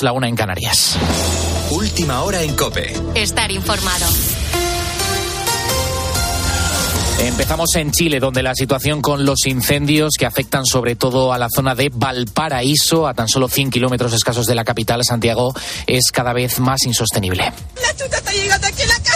la una en Canarias. Última hora en Cope. Estar informado. Empezamos en Chile, donde la situación con los incendios que afectan sobre todo a la zona de Valparaíso, a tan solo 100 kilómetros escasos de la capital, Santiago, es cada vez más insostenible. La chuta está llegando aquí en la casa.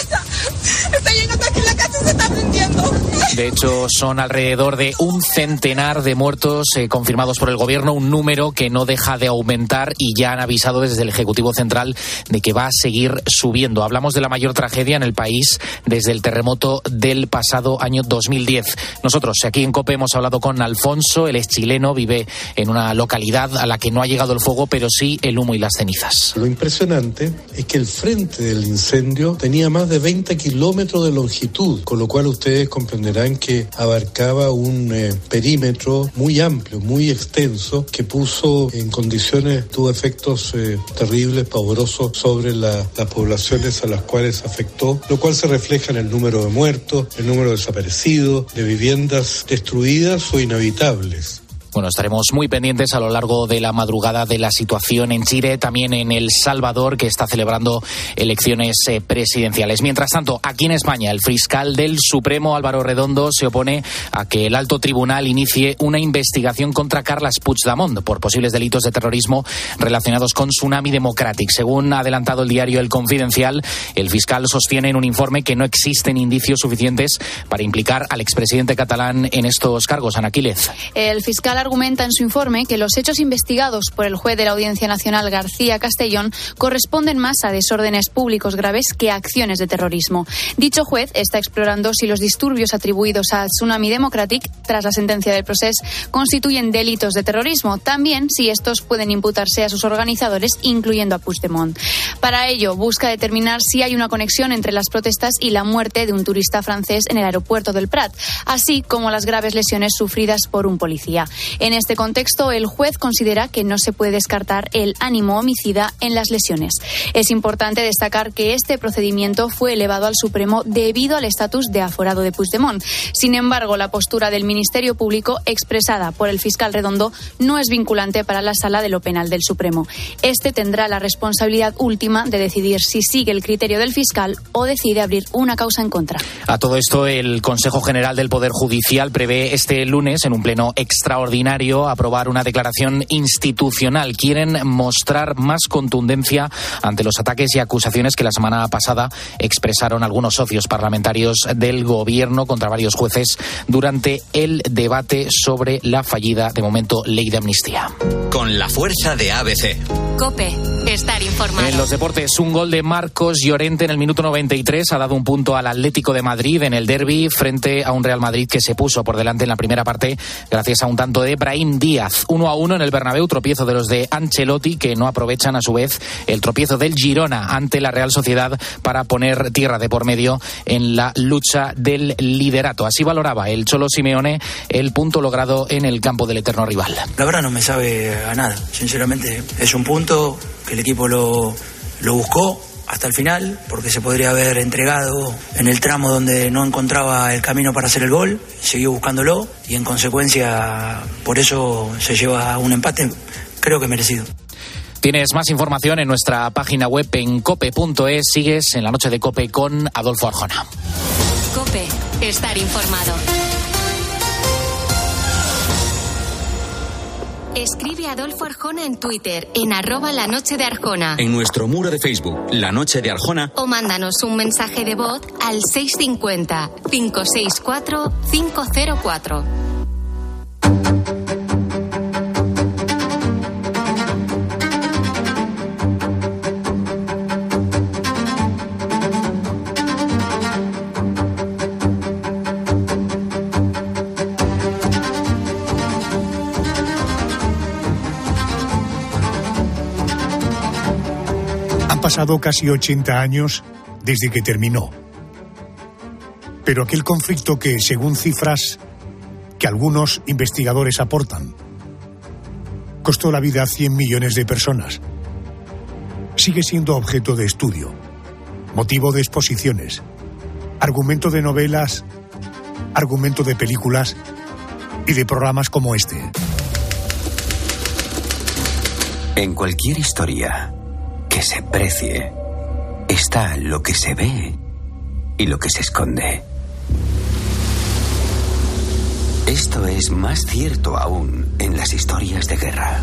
De hecho, son alrededor de un centenar de muertos eh, confirmados por el gobierno, un número que no deja de aumentar y ya han avisado desde el Ejecutivo Central de que va a seguir subiendo. Hablamos de la mayor tragedia en el país desde el terremoto del pasado año 2010. Nosotros aquí en COPE hemos hablado con Alfonso, él es chileno, vive en una localidad a la que no ha llegado el fuego, pero sí el humo y las cenizas. Lo impresionante es que el frente del incendio tenía más de 20 kilómetros de longitud, con lo cual ustedes comprenderán que abarcaba un eh, perímetro muy amplio, muy extenso, que puso en condiciones, tuvo efectos eh, terribles, pavorosos sobre la- las poblaciones a las cuales afectó, lo cual se refleja en el número de muertos, el número de desaparecidos, de viviendas destruidas o inhabitables. Bueno, estaremos muy pendientes a lo largo de la madrugada de la situación en Chile, también en El Salvador, que está celebrando elecciones eh, presidenciales. Mientras tanto, aquí en España, el fiscal del Supremo, Álvaro Redondo, se opone a que el alto tribunal inicie una investigación contra Carlas Puigdemont por posibles delitos de terrorismo relacionados con Tsunami Democratic. Según ha adelantado el diario El Confidencial, el fiscal sostiene en un informe que no existen indicios suficientes para implicar al expresidente catalán en estos cargos. Anaquílez. El fiscal argumenta en su informe que los hechos investigados por el juez de la Audiencia Nacional García Castellón corresponden más a desórdenes públicos graves que a acciones de terrorismo. Dicho juez está explorando si los disturbios atribuidos a Tsunami Democratic tras la sentencia del proceso constituyen delitos de terrorismo, también si estos pueden imputarse a sus organizadores, incluyendo a Puigdemont. Para ello, busca determinar si hay una conexión entre las protestas y la muerte de un turista francés en el aeropuerto del Prat, así como las graves lesiones sufridas por un policía. En este contexto, el juez considera que no se puede descartar el ánimo homicida en las lesiones. Es importante destacar que este procedimiento fue elevado al Supremo debido al estatus de aforado de Puigdemont. Sin embargo, la postura del Ministerio Público expresada por el fiscal Redondo no es vinculante para la Sala de lo Penal del Supremo. Este tendrá la responsabilidad última de decidir si sigue el criterio del fiscal o decide abrir una causa en contra. A todo esto, el Consejo General del Poder Judicial prevé este lunes, en un pleno extraordinario, aprobar una declaración institucional. Quieren mostrar más contundencia ante los ataques y acusaciones que la semana pasada expresaron algunos socios parlamentarios del Gobierno contra varios jueces durante el debate sobre la fallida, de momento, ley de amnistía. Con la fuerza de ABC. Cope, estar informado. En los deportes, un gol de Marcos Llorente en el minuto 93 ha dado un punto al Atlético de Madrid en el derby frente a un Real Madrid que se puso por delante en la primera parte gracias a un tanto de Brahim Díaz. Uno a uno en el Bernabéu, tropiezo de los de Ancelotti que no aprovechan a su vez el tropiezo del Girona ante la Real Sociedad para poner tierra de por medio en la lucha del liderato. Así valoraba el Cholo Simeone el punto logrado en el campo del eterno rival. La verdad no me sabe a nada. Sinceramente, es un punto que el equipo lo, lo buscó hasta el final, porque se podría haber entregado en el tramo donde no encontraba el camino para hacer el gol, siguió buscándolo y en consecuencia por eso se lleva un empate, creo que merecido. Tienes más información en nuestra página web en cope.es. Sigues en la noche de cope con Adolfo Arjona. Cope, estar informado. Escribe a Adolfo Arjona en Twitter, en arroba la noche de Arjona. En nuestro muro de Facebook, La Noche de Arjona, O mándanos un mensaje de voz al 650-564-504. Han pasado casi 80 años desde que terminó. Pero aquel conflicto que, según cifras que algunos investigadores aportan, costó la vida a 100 millones de personas, sigue siendo objeto de estudio, motivo de exposiciones, argumento de novelas, argumento de películas y de programas como este. En cualquier historia se precie, está lo que se ve y lo que se esconde. Esto es más cierto aún en las historias de guerra.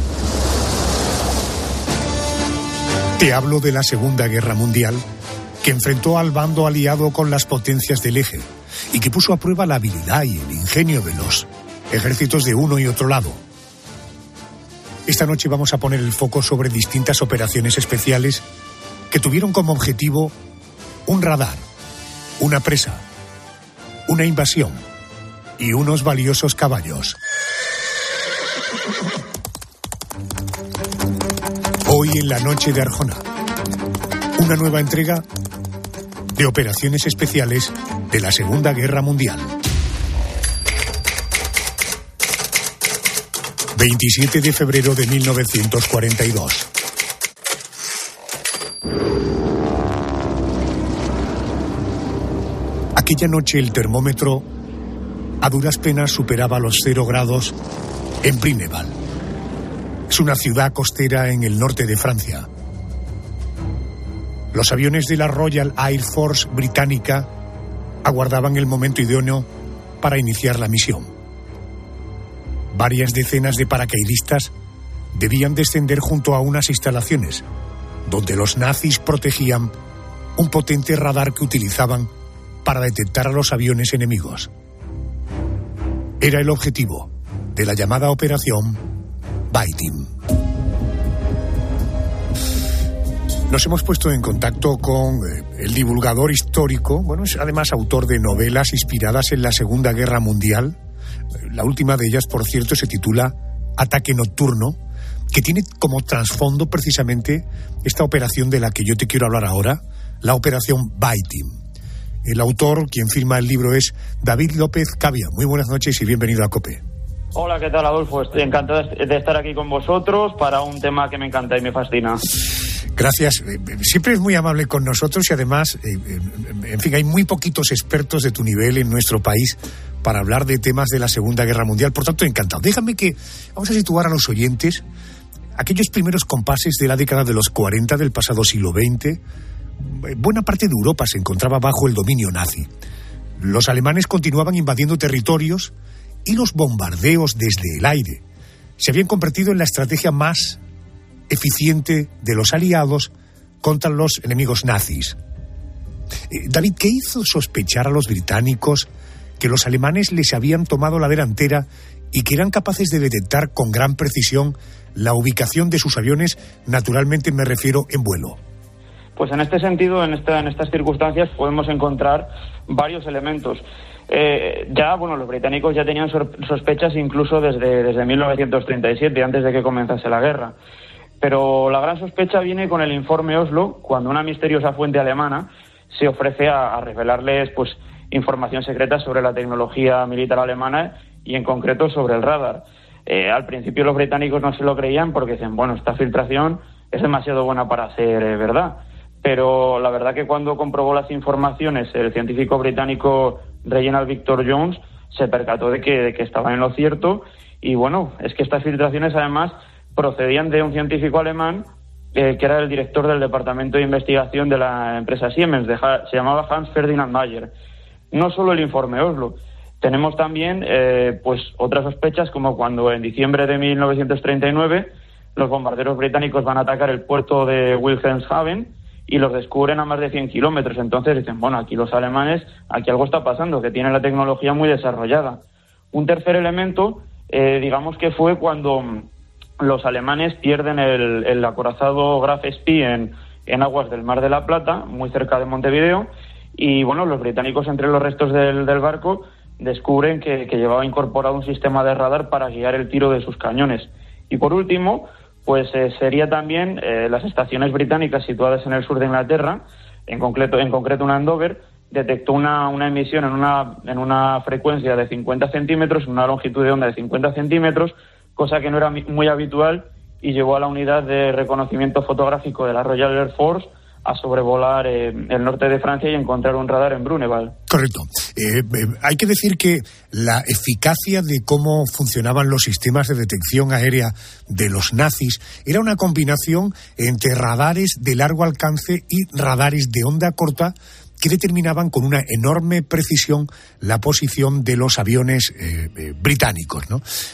Te hablo de la Segunda Guerra Mundial, que enfrentó al bando aliado con las potencias del eje y que puso a prueba la habilidad y el ingenio de los ejércitos de uno y otro lado. Esta noche vamos a poner el foco sobre distintas operaciones especiales que tuvieron como objetivo un radar, una presa, una invasión y unos valiosos caballos. Hoy en la noche de Arjona, una nueva entrega de operaciones especiales de la Segunda Guerra Mundial. 27 de febrero de 1942. Aquella noche el termómetro a duras penas superaba los cero grados en Brineval. Es una ciudad costera en el norte de Francia. Los aviones de la Royal Air Force británica aguardaban el momento idóneo para iniciar la misión. Varias decenas de paracaidistas debían descender junto a unas instalaciones donde los nazis protegían un potente radar que utilizaban para detectar a los aviones enemigos. Era el objetivo de la llamada operación Biting. Nos hemos puesto en contacto con eh, el divulgador histórico, bueno, es además autor de novelas inspiradas en la Segunda Guerra Mundial. La última de ellas, por cierto, se titula Ataque Nocturno, que tiene como trasfondo precisamente esta operación de la que yo te quiero hablar ahora, la operación Biting. El autor, quien firma el libro, es David López Cavia. Muy buenas noches y bienvenido a COPE. Hola, ¿qué tal, Adolfo? Estoy encantado de estar aquí con vosotros para un tema que me encanta y me fascina. Gracias. Eh, siempre es muy amable con nosotros y además, eh, eh, en fin, hay muy poquitos expertos de tu nivel en nuestro país para hablar de temas de la Segunda Guerra Mundial. Por tanto, encantado. Déjame que vamos a situar a los oyentes aquellos primeros compases de la década de los 40 del pasado siglo XX buena parte de Europa se encontraba bajo el dominio nazi. Los alemanes continuaban invadiendo territorios y los bombardeos desde el aire se habían convertido en la estrategia más eficiente de los aliados contra los enemigos nazis. Eh, David, ¿qué hizo sospechar a los británicos que los alemanes les habían tomado la delantera y que eran capaces de detectar con gran precisión la ubicación de sus aviones, naturalmente me refiero en vuelo? Pues en este sentido, en, en estas circunstancias, podemos encontrar varios elementos. Eh, ya, bueno, los británicos ya tenían sospechas incluso desde, desde 1937, antes de que comenzase la guerra. Pero la gran sospecha viene con el informe Oslo, cuando una misteriosa fuente alemana se ofrece a, revelarles pues, información secreta sobre la tecnología militar alemana y en concreto sobre el radar. Eh, al principio los británicos no se lo creían porque dicen, bueno, esta filtración es demasiado buena para ser eh, verdad pero la verdad que cuando comprobó las informaciones el científico británico Reginald Victor Jones se percató de que, estaba en lo cierto y bueno, es que estas filtraciones además procedían de un científico alemán eh, que era el director del departamento de investigación de la empresa Siemens, se llamaba Hans Ferdinand Mayer. No solo el informe Oslo, tenemos también eh, pues otras sospechas como cuando en diciembre de 1939 los bombarderos británicos van a atacar el puerto de Wilhelmshaven y los descubren a más de 100 kilómetros. Entonces dicen, bueno, aquí los alemanes, aquí algo está pasando, que tienen la tecnología muy desarrollada. Un tercer elemento, eh, digamos que fue cuando los alemanes pierden el, acorazado Graf Spee en, en, aguas del Mar de la Plata, muy cerca de Montevideo, y bueno, los británicos entre los restos del, barco descubren que, llevaba incorporado un sistema de radar para guiar el tiro de sus cañones. Y por último, pues eh, sería también eh, las estaciones británicas situadas en el sur de Inglaterra, en concreto, en concreto una Andover, detectó una, una emisión en una, en una frecuencia de 50 centímetros, una longitud de onda de 50 centímetros, cosa que no era muy habitual y llevó a la unidad de reconocimiento fotográfico de la Royal Air Force a sobrevolar eh, el norte de Francia y encontrar un radar en Bruneval. Correcto. Eh, eh, hay que decir que la eficacia de cómo funcionaban los sistemas de detección aérea de los nazis era una combinación entre radares de largo alcance y radares de onda corta que determinaban con una enorme precisión la posición de los aviones británicos.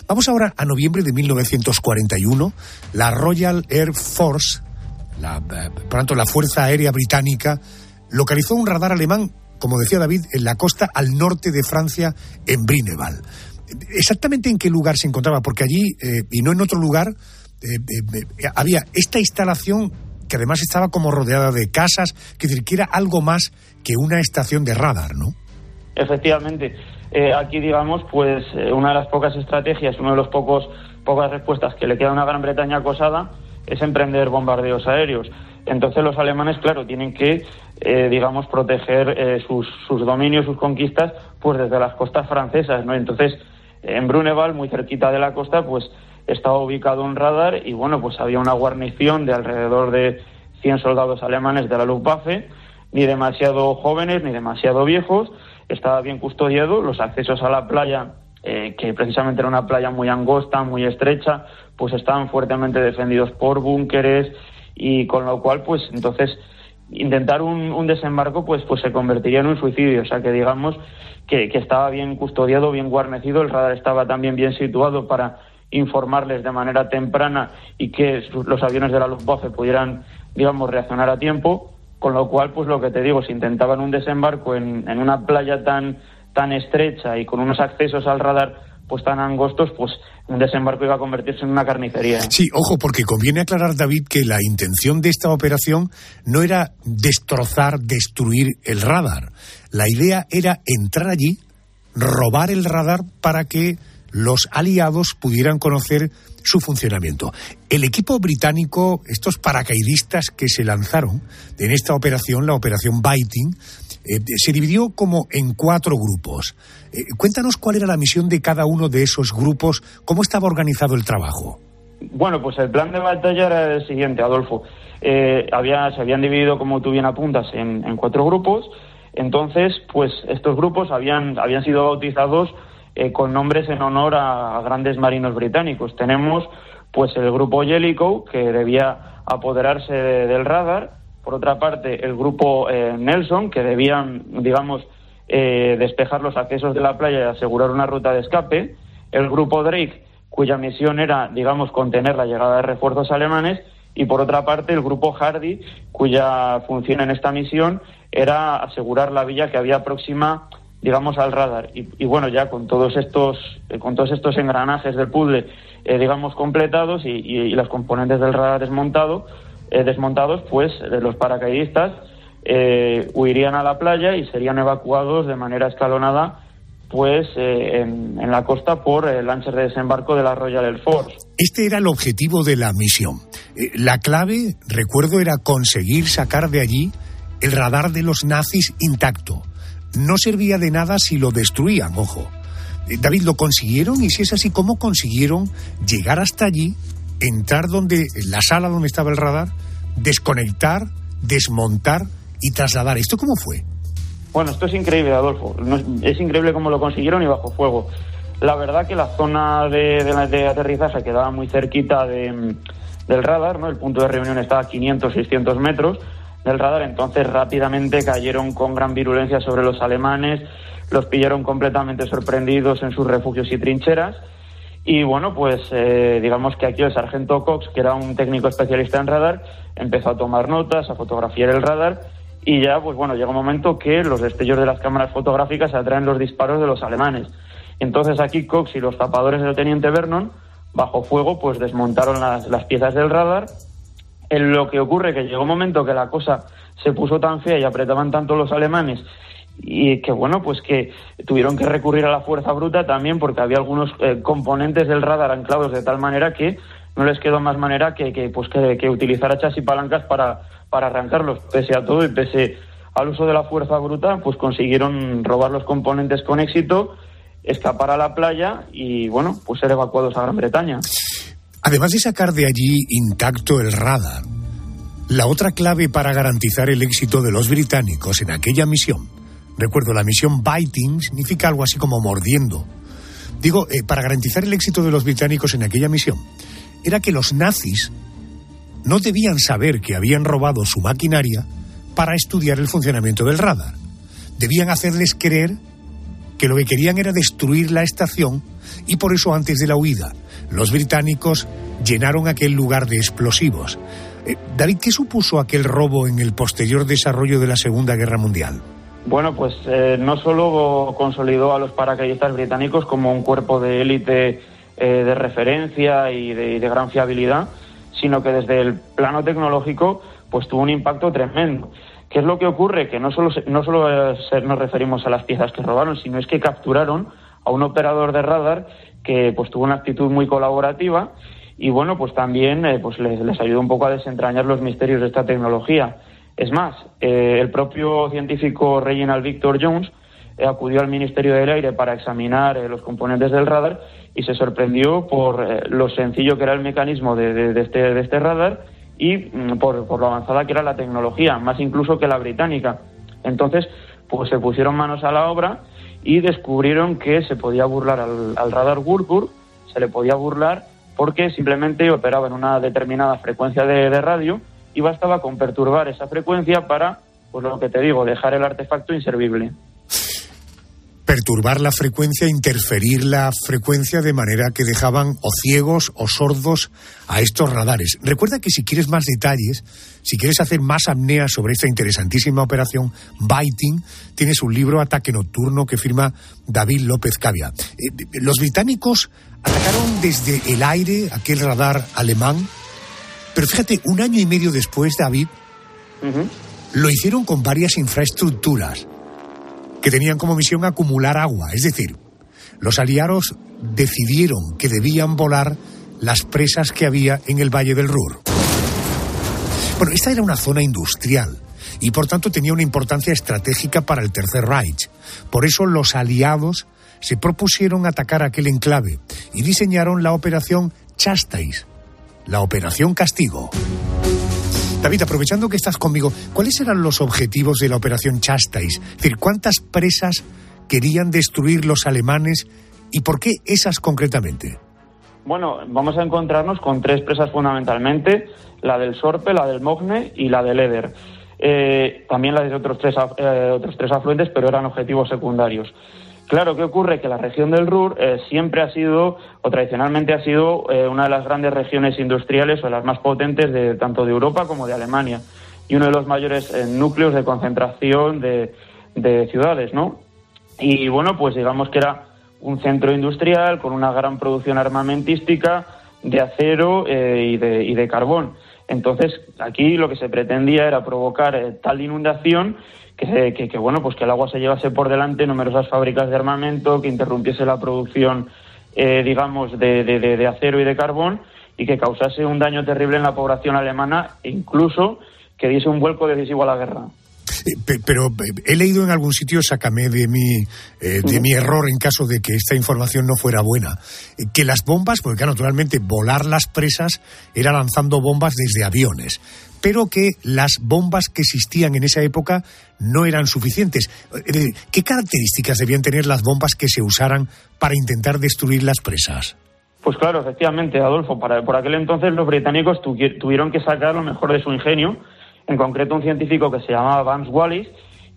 Vamos ahora a noviembre de 1941. La Royal Air Force la, eh, por tanto, la Fuerza Aérea Británica localizó un radar alemán, como decía David, en la costa al norte de Francia, en Brineval. ¿Exactamente en qué lugar se encontraba? Porque allí, eh, y no en otro lugar, eh, había esta instalación que además estaba como rodeada de casas, que que era algo más que una estación de radar, ¿no? Efectivamente. aquí, digamos, pues una de las pocas estrategias, uno de los pocos pocas respuestas que le queda a una Gran Bretaña acosada es emprender bombardeos aéreos. Entonces los alemanes, claro, tienen que, eh, digamos, proteger eh, sus, dominios, sus conquistas, pues desde las costas francesas, ¿no? Entonces, en Bruneval, muy cerquita de la costa, pues estaba ubicado un radar y, bueno, pues había una guarnición de alrededor de 100 soldados alemanes de la Luftwaffe, ni demasiado jóvenes ni demasiado viejos, estaba bien custodiado, los accesos a la playa eh, que precisamente era una playa muy angosta, muy estrecha, pues estaban fuertemente defendidos por búnkeres y con lo cual, pues entonces intentar un, desembarco pues pues se convertiría en un suicidio, o sea que digamos que, que estaba bien custodiado, bien guarnecido, el radar estaba también bien situado para informarles de manera temprana y que los aviones de la Luftwaffe pudieran, digamos, reaccionar a tiempo, con lo cual, pues lo que te digo, si intentaban un desembarco en, en una playa tan tan estrecha y con unos accesos al radar pues tan angostos, pues un desembarco iba a convertirse en una carnicería. Sí, ojo, porque conviene aclarar, David, que la intención de esta operación no era destrozar, destruir el radar. La idea era entrar allí, robar el radar para que los aliados pudieran conocer su funcionamiento. El equipo británico, estos paracaidistas que se lanzaron en esta operación, la operación Biting, eh, se dividió como en cuatro grupos. Eh, cuéntanos cuál era la misión de cada uno de esos grupos, cómo estaba organizado el trabajo. Bueno, pues el plan de batalla era el siguiente, Adolfo. Eh, había, se habían dividido, como tú bien apuntas, en, cuatro grupos. Entonces, pues estos grupos habían, habían sido bautizados con nombres en honor a, grandes marinos británicos. Tenemos, pues, el grupo Jellicoe, que debía apoderarse del radar por otra parte, el grupo eh, Nelson, que debían, digamos, eh, despejar los accesos de la playa y asegurar una ruta de escape. El grupo Drake, cuya misión era, digamos, contener la llegada de refuerzos alemanes. Y por otra parte, el grupo Hardy, cuya función en esta misión era asegurar la villa que había próxima, digamos, al radar. Y, bueno, ya con todos estos, eh, con todos estos engranajes del puzzle, digamos, completados y, y, las componentes del radar desmontado, eh, desmontados, pues eh, los paracaidistas eh, huirían a la playa y serían evacuados de manera escalonada pues en, la costa por el lancha de desembarco de la Royal Air Force. Este era el objetivo de la misión. la clave, recuerdo, era conseguir sacar de allí el radar de los nazis intacto. No servía de nada si lo destruían, ojo. David, ¿lo consiguieron? Y si es así, ¿cómo consiguieron llegar hasta allí entrar donde, en la sala donde estaba el radar, desconectar, desmontar y trasladar. ¿Esto cómo fue? Bueno, esto es increíble, Adolfo. es, increíble cómo lo consiguieron y bajo fuego. La verdad que la zona de, de, aterrizaje quedaba muy cerquita de, del radar, ¿no? El punto de reunión estaba a 500, 600 metros del radar, entonces rápidamente cayeron con gran virulencia sobre los alemanes, los pillaron completamente sorprendidos en sus refugios y trincheras y bueno, pues eh, digamos que aquí el sargento Cox, que era un técnico especialista en radar, empezó a tomar notas, a fotografiar el radar y ya, pues bueno, llega un momento que los destellos de las cámaras fotográficas atraen los disparos de los alemanes. Entonces aquí Cox y los tapadores del teniente Vernon, bajo fuego, pues desmontaron las, las piezas del radar. En lo que ocurre que llegó un momento que la cosa se puso tan fea y apretaban tanto los alemanes y que bueno pues que tuvieron que recurrir a la fuerza bruta también porque había algunos eh, componentes del radar anclados de tal manera que no les quedó más manera que, que pues que, utilizar hachas y palancas para, para arrancarlos. Pese a todo y pese al uso de la fuerza bruta pues consiguieron robar los componentes con éxito escapar a la playa y bueno pues ser evacuados a Gran Bretaña. Además de sacar de allí intacto el radar La otra clave para garantizar el éxito de los británicos en aquella misión, recuerdo, la misión Biting significa algo así como mordiendo. Digo, eh, para garantizar el éxito de los británicos en aquella misión, era que los nazis no debían saber que habían robado su maquinaria para estudiar el funcionamiento del radar. Debían hacerles creer que lo que querían era destruir la estación y por eso antes de la huida los británicos llenaron aquel lugar de explosivos. Eh, David, ¿qué supuso aquel robo en el posterior desarrollo de la Segunda Guerra Mundial? Bueno, pues eh, no solo consolidó a los paracaidistas británicos como un cuerpo de élite eh, de referencia y de, gran fiabilidad, sino que desde el plano tecnológico pues tuvo un impacto tremendo. ¿Qué es lo que ocurre? Que no solo, no solo nos referimos a las piezas que robaron, sino es que capturaron a un operador de radar que pues tuvo una actitud muy colaborativa y bueno, pues también eh, pues les, les, ayudó un poco a desentrañar los misterios de esta tecnología. Es más, eh, el propio científico Reginald Victor Jones eh, acudió al Ministerio del Aire para examinar eh, los componentes del radar y se sorprendió por lo sencillo que era el mecanismo de, de, este, de este, radar y mm, por, por, lo avanzada que era la tecnología, más incluso que la británica. Entonces, pues se pusieron manos a la obra y descubrieron que se podía burlar al, al radar Woodward, se le podía burlar porque simplemente operaba en una determinada frecuencia de, radio y bastaba con perturbar esa frecuencia para, pues lo que te digo, dejar el artefacto inservible. Perturbar la frecuencia, interferir la frecuencia de manera que dejaban o ciegos o sordos a estos radares. Recuerda que si quieres más detalles, si quieres hacer más apnea sobre esta interesantísima operación Biting, tienes un libro Ataque Nocturno que firma David López Cavia. Eh, los británicos atacaron desde el aire aquel radar alemán, pero fíjate, un año y medio después, David, uh -huh. lo hicieron con varias infraestructuras que tenían como misión acumular agua. Es decir, los aliados decidieron que debían volar las presas que había en el Valle del Ruhr. Bueno, esta era una zona industrial y por tanto tenía una importancia estratégica para el Tercer Reich. Por eso los aliados se propusieron atacar aquel enclave y diseñaron la operación Chastais, la operación Castigo. David, aprovechando que estás conmigo, ¿cuáles eran los objetivos de la operación Chastais? Es decir, ¿cuántas presas querían destruir los alemanes y por qué esas concretamente? Bueno, vamos a encontrarnos con tres presas fundamentalmente, la del Sorpe, la del Mogne y la del Eder. Eh, también la de otros tres, eh, otros tres afluentes, pero eran objetivos secundarios. Claro, ¿qué ocurre? Que la región del Ruhr eh, siempre ha sido, o tradicionalmente ha sido, eh, una de las grandes regiones industriales o las más potentes de tanto de Europa como de Alemania y uno de los mayores eh, núcleos de concentración de, de, ciudades, ¿no? Y bueno, pues digamos que era un centro industrial con una gran producción armamentística de acero y de, y, de, carbón. Entonces, aquí lo que se pretendía era provocar tal inundación que, que, que, bueno, pues que el agua se llevase por delante numerosas fábricas de armamento, que interrumpiese la producción, eh, digamos, de, de, de, acero y de carbón y que causase un daño terrible en la población alemana e incluso que diese un vuelco decisivo a la guerra. Eh, pero eh, he leído en algún sitio, sácame de mi, eh, de mi error en caso de que esta información no fuera buena, que las bombas, porque naturalmente volar las presas era lanzando bombas desde aviones, pero que las bombas que existían en esa época no eran suficientes. ¿Qué características debían tener las bombas que se usaran para intentar destruir las presas? Pues claro, efectivamente, Adolfo, para, por aquel entonces los británicos tu, tuvieron que sacar lo mejor de su ingenio, en concreto un científico que se llamaba Vance Wallis.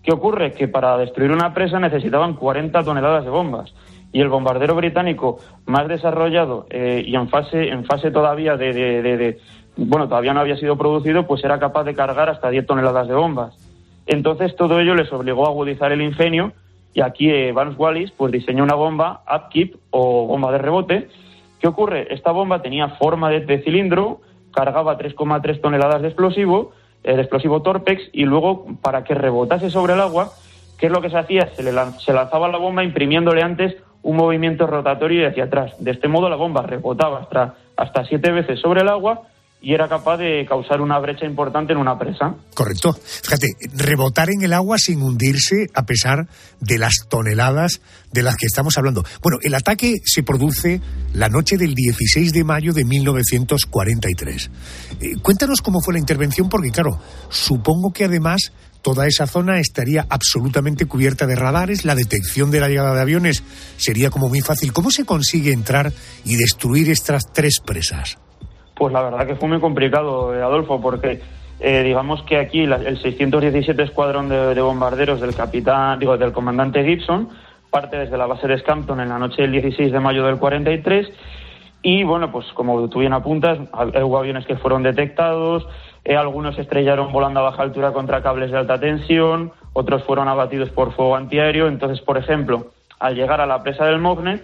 ¿Qué ocurre? Que para destruir una presa necesitaban 40 toneladas de bombas. Y el bombardero británico más desarrollado eh, y en fase, en fase todavía de bueno, todavía no había sido producido, pues era capaz de cargar hasta 10 toneladas de bombas. Entonces todo ello les obligó a agudizar el ingenio y aquí eh, Vance Wallis pues diseñó una bomba upkeep o bomba de rebote. ¿Qué ocurre? Esta bomba tenía forma de, de cilindro, cargaba 3,3 toneladas de explosivo, eh, de explosivo Torpex y luego para que rebotase sobre el agua, ¿qué es lo que se hacía? Se, le se lanzaba la bomba imprimiéndole antes un movimiento rotatorio hacia atrás. De este modo la bomba rebotaba hasta, hasta siete veces sobre el agua y era capaz de causar una brecha importante en una presa. Correcto. Fíjate, rebotar en el agua sin hundirse a pesar de las toneladas de las que estamos hablando. Bueno, el ataque se produce la noche del 16 de mayo de 1943. Eh, cuéntanos cómo fue la intervención, porque claro, supongo que además toda esa zona estaría absolutamente cubierta de radares, la detección de la llegada de aviones sería como muy fácil. ¿Cómo se consigue entrar y destruir estas tres presas? Pues la verdad que fue muy complicado, eh, Adolfo, porque eh, digamos que aquí el 617 Escuadrón de, bombarderos del capitán, digo, del comandante Gibson parte desde la base de Scampton en la noche del 16 de mayo del 43 y bueno, pues como tú bien apuntas, hubo aviones que fueron detectados, eh, algunos estrellaron volando a baja altura contra cables de alta tensión, otros fueron abatidos por fuego antiaéreo. Entonces, por ejemplo, al llegar a la presa del Mogne,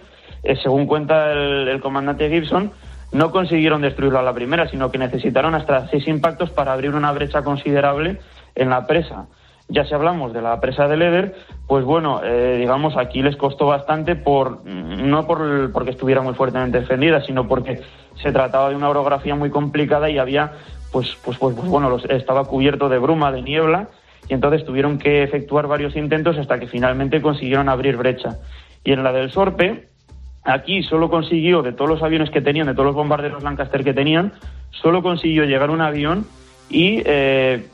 según cuenta el comandante Gibson, no consiguieron destruirlo a la primera, sino que necesitaron hasta seis impactos para abrir una brecha considerable en la presa. Ya si hablamos de la presa de Leder, pues bueno, eh, digamos aquí les costó bastante por no por porque estuviera muy fuertemente defendida, sino porque se trataba de una orografía muy complicada y había pues pues pues, pues bueno, estaba cubierto de bruma, de niebla y entonces tuvieron que efectuar varios intentos hasta que finalmente consiguieron abrir brecha. Y en la del Sorpe, Aquí solo consiguió, de todos los aviones que tenían, de todos los bombarderos Lancaster que tenían, solo consiguió llegar un avión y, eh,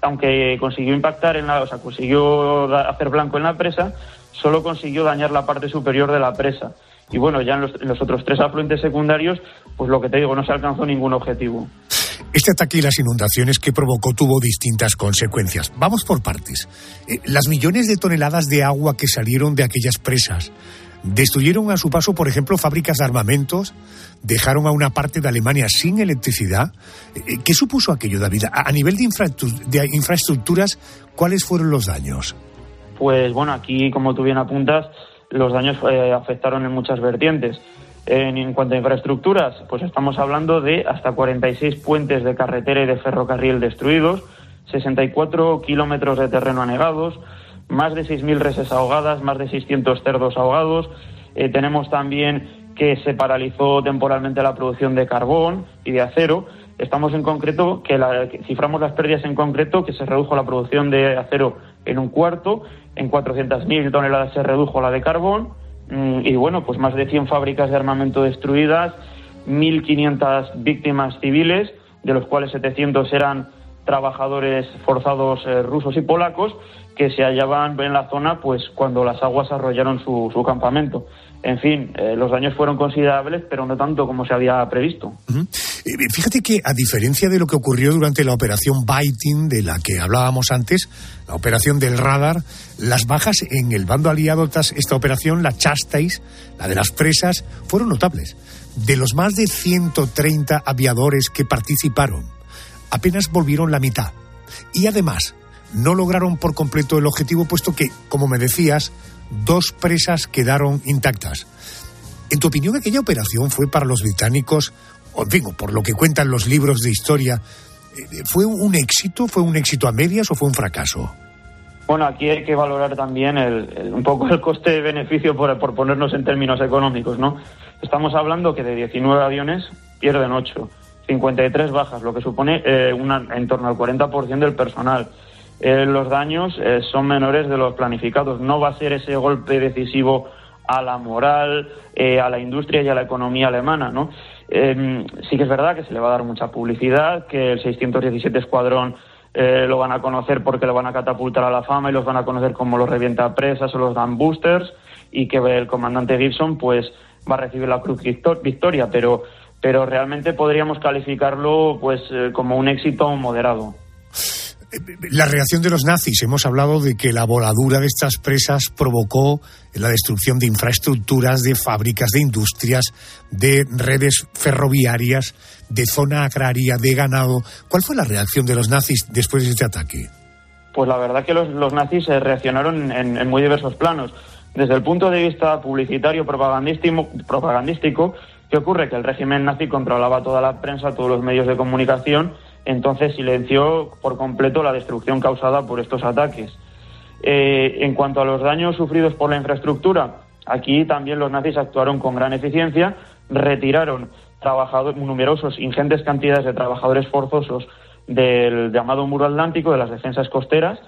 aunque consiguió impactar en la, o sea, consiguió hacer blanco en la presa, solo consiguió dañar la parte superior de la presa. Y bueno, ya en los, otros tres afluentes secundarios, pues lo que te digo, no se alcanzó ningún objetivo. Este ataque y las inundaciones que provocó tuvo distintas consecuencias. Vamos por partes. Eh, las millones de toneladas de agua que salieron de aquellas presas Destruyeron a su paso, por ejemplo, fábricas de armamentos, dejaron a una parte de Alemania sin electricidad. Eh, ¿Qué supuso aquello, David? A nivel de, infraestructuras, ¿cuáles fueron los daños? Pues bueno, aquí, como tú bien apuntas, los daños eh, afectaron en muchas vertientes. En, cuanto a infraestructuras, pues estamos hablando de hasta 46 puentes de carretera y de ferrocarril destruidos, 64 kilómetros de terreno anegados, más de 6.000 reses ahogadas, más de 600 cerdos ahogados. Eh, tenemos también que se paralizó temporalmente la producción de carbón y de acero. Estamos en concreto, que, ciframos las pérdidas en concreto, que se redujo la producción de acero en un cuarto, en 400.000 toneladas se redujo la de carbón, mm, y bueno, pues más de 100 fábricas de armamento destruidas, 1.500 víctimas civiles, de los cuales 700 eran trabajadores forzados eh, rusos y polacos, que se hallaban en la zona pues cuando las aguas arrollaron su, campamento. En fin, eh, los daños fueron considerables, pero no tanto como se había previsto. Eh, fíjate que, a diferencia de lo que ocurrió durante la operación Biting, de la que hablábamos antes, la operación del radar, las bajas en el bando aliado tras esta operación, la Chastais, la de las presas, fueron notables. De los más de 130 aviadores que participaron, apenas volvieron la mitad. Y además, no lograron por completo el objetivo, puesto que, como me decías, dos presas quedaron intactas. En tu opinión, aquella operación fue para los británicos, o en fin, por lo que cuentan los libros de historia, eh, ¿fue un éxito? ¿Fue un éxito a medias o fue un fracaso? Bueno, aquí hay que valorar también un poco el coste-beneficio por, por, ponernos en términos económicos, ¿no? Estamos hablando que de 19 aviones pierden 8, 53 bajas, lo que supone eh, una, en torno al 40% del personal. Eh, los daños eh, son menores de los planificados. No va a ser ese golpe decisivo a la moral, eh, a la industria y a la economía alemana, ¿no? Em, sí que es verdad que se le va a dar mucha publicidad, que el 617 Escuadrón lo van a conocer porque lo van a catapultar a la fama y los van a conocer como los revienta presas o los dan boosters y que el comandante Gibson pues va a recibir la Cruz Victoria, pero pero realmente podríamos calificarlo pues como un éxito moderado. La reacción de los nazis, hemos hablado de que la voladura de estas presas provocó la destrucción de infraestructuras, de fábricas, de industrias, de redes ferroviarias, de zona agraria, de ganado. ¿Cuál fue la reacción de los nazis después de este ataque? Pues la verdad que los, nazis eh, reaccionaron en, muy diversos planos. Desde el punto de vista publicitario, propagandístico, propagandístico, ¿qué ocurre? Que el régimen nazi controlaba toda la prensa, todos los medios de comunicación entonces silenció por completo la destrucción causada por estos ataques. Eh, en cuanto a los daños sufridos por la infraestructura, aquí también los nazis actuaron con gran eficiencia, retiraron trabajadores, numerosos, ingentes cantidades de trabajadores forzosos del llamado muro atlántico, de las defensas costeras,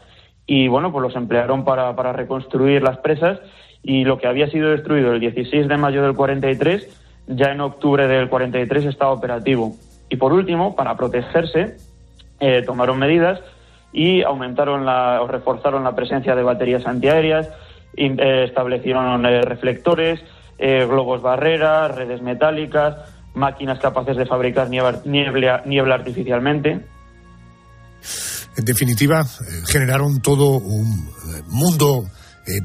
y bueno, pues los emplearon para, para reconstruir las presas y lo que había sido destruido el 16 de mayo del 43, ya en octubre del 43 estaba operativo. Y por último, para protegerse, eh, tomaron medidas y aumentaron la, o reforzaron la presencia de baterías antiaéreas, eh, establecieron eh, reflectores, globos barreras, redes metálicas, máquinas capaces de fabricar niebla, niebla artificialmente. En definitiva, generaron todo un mundo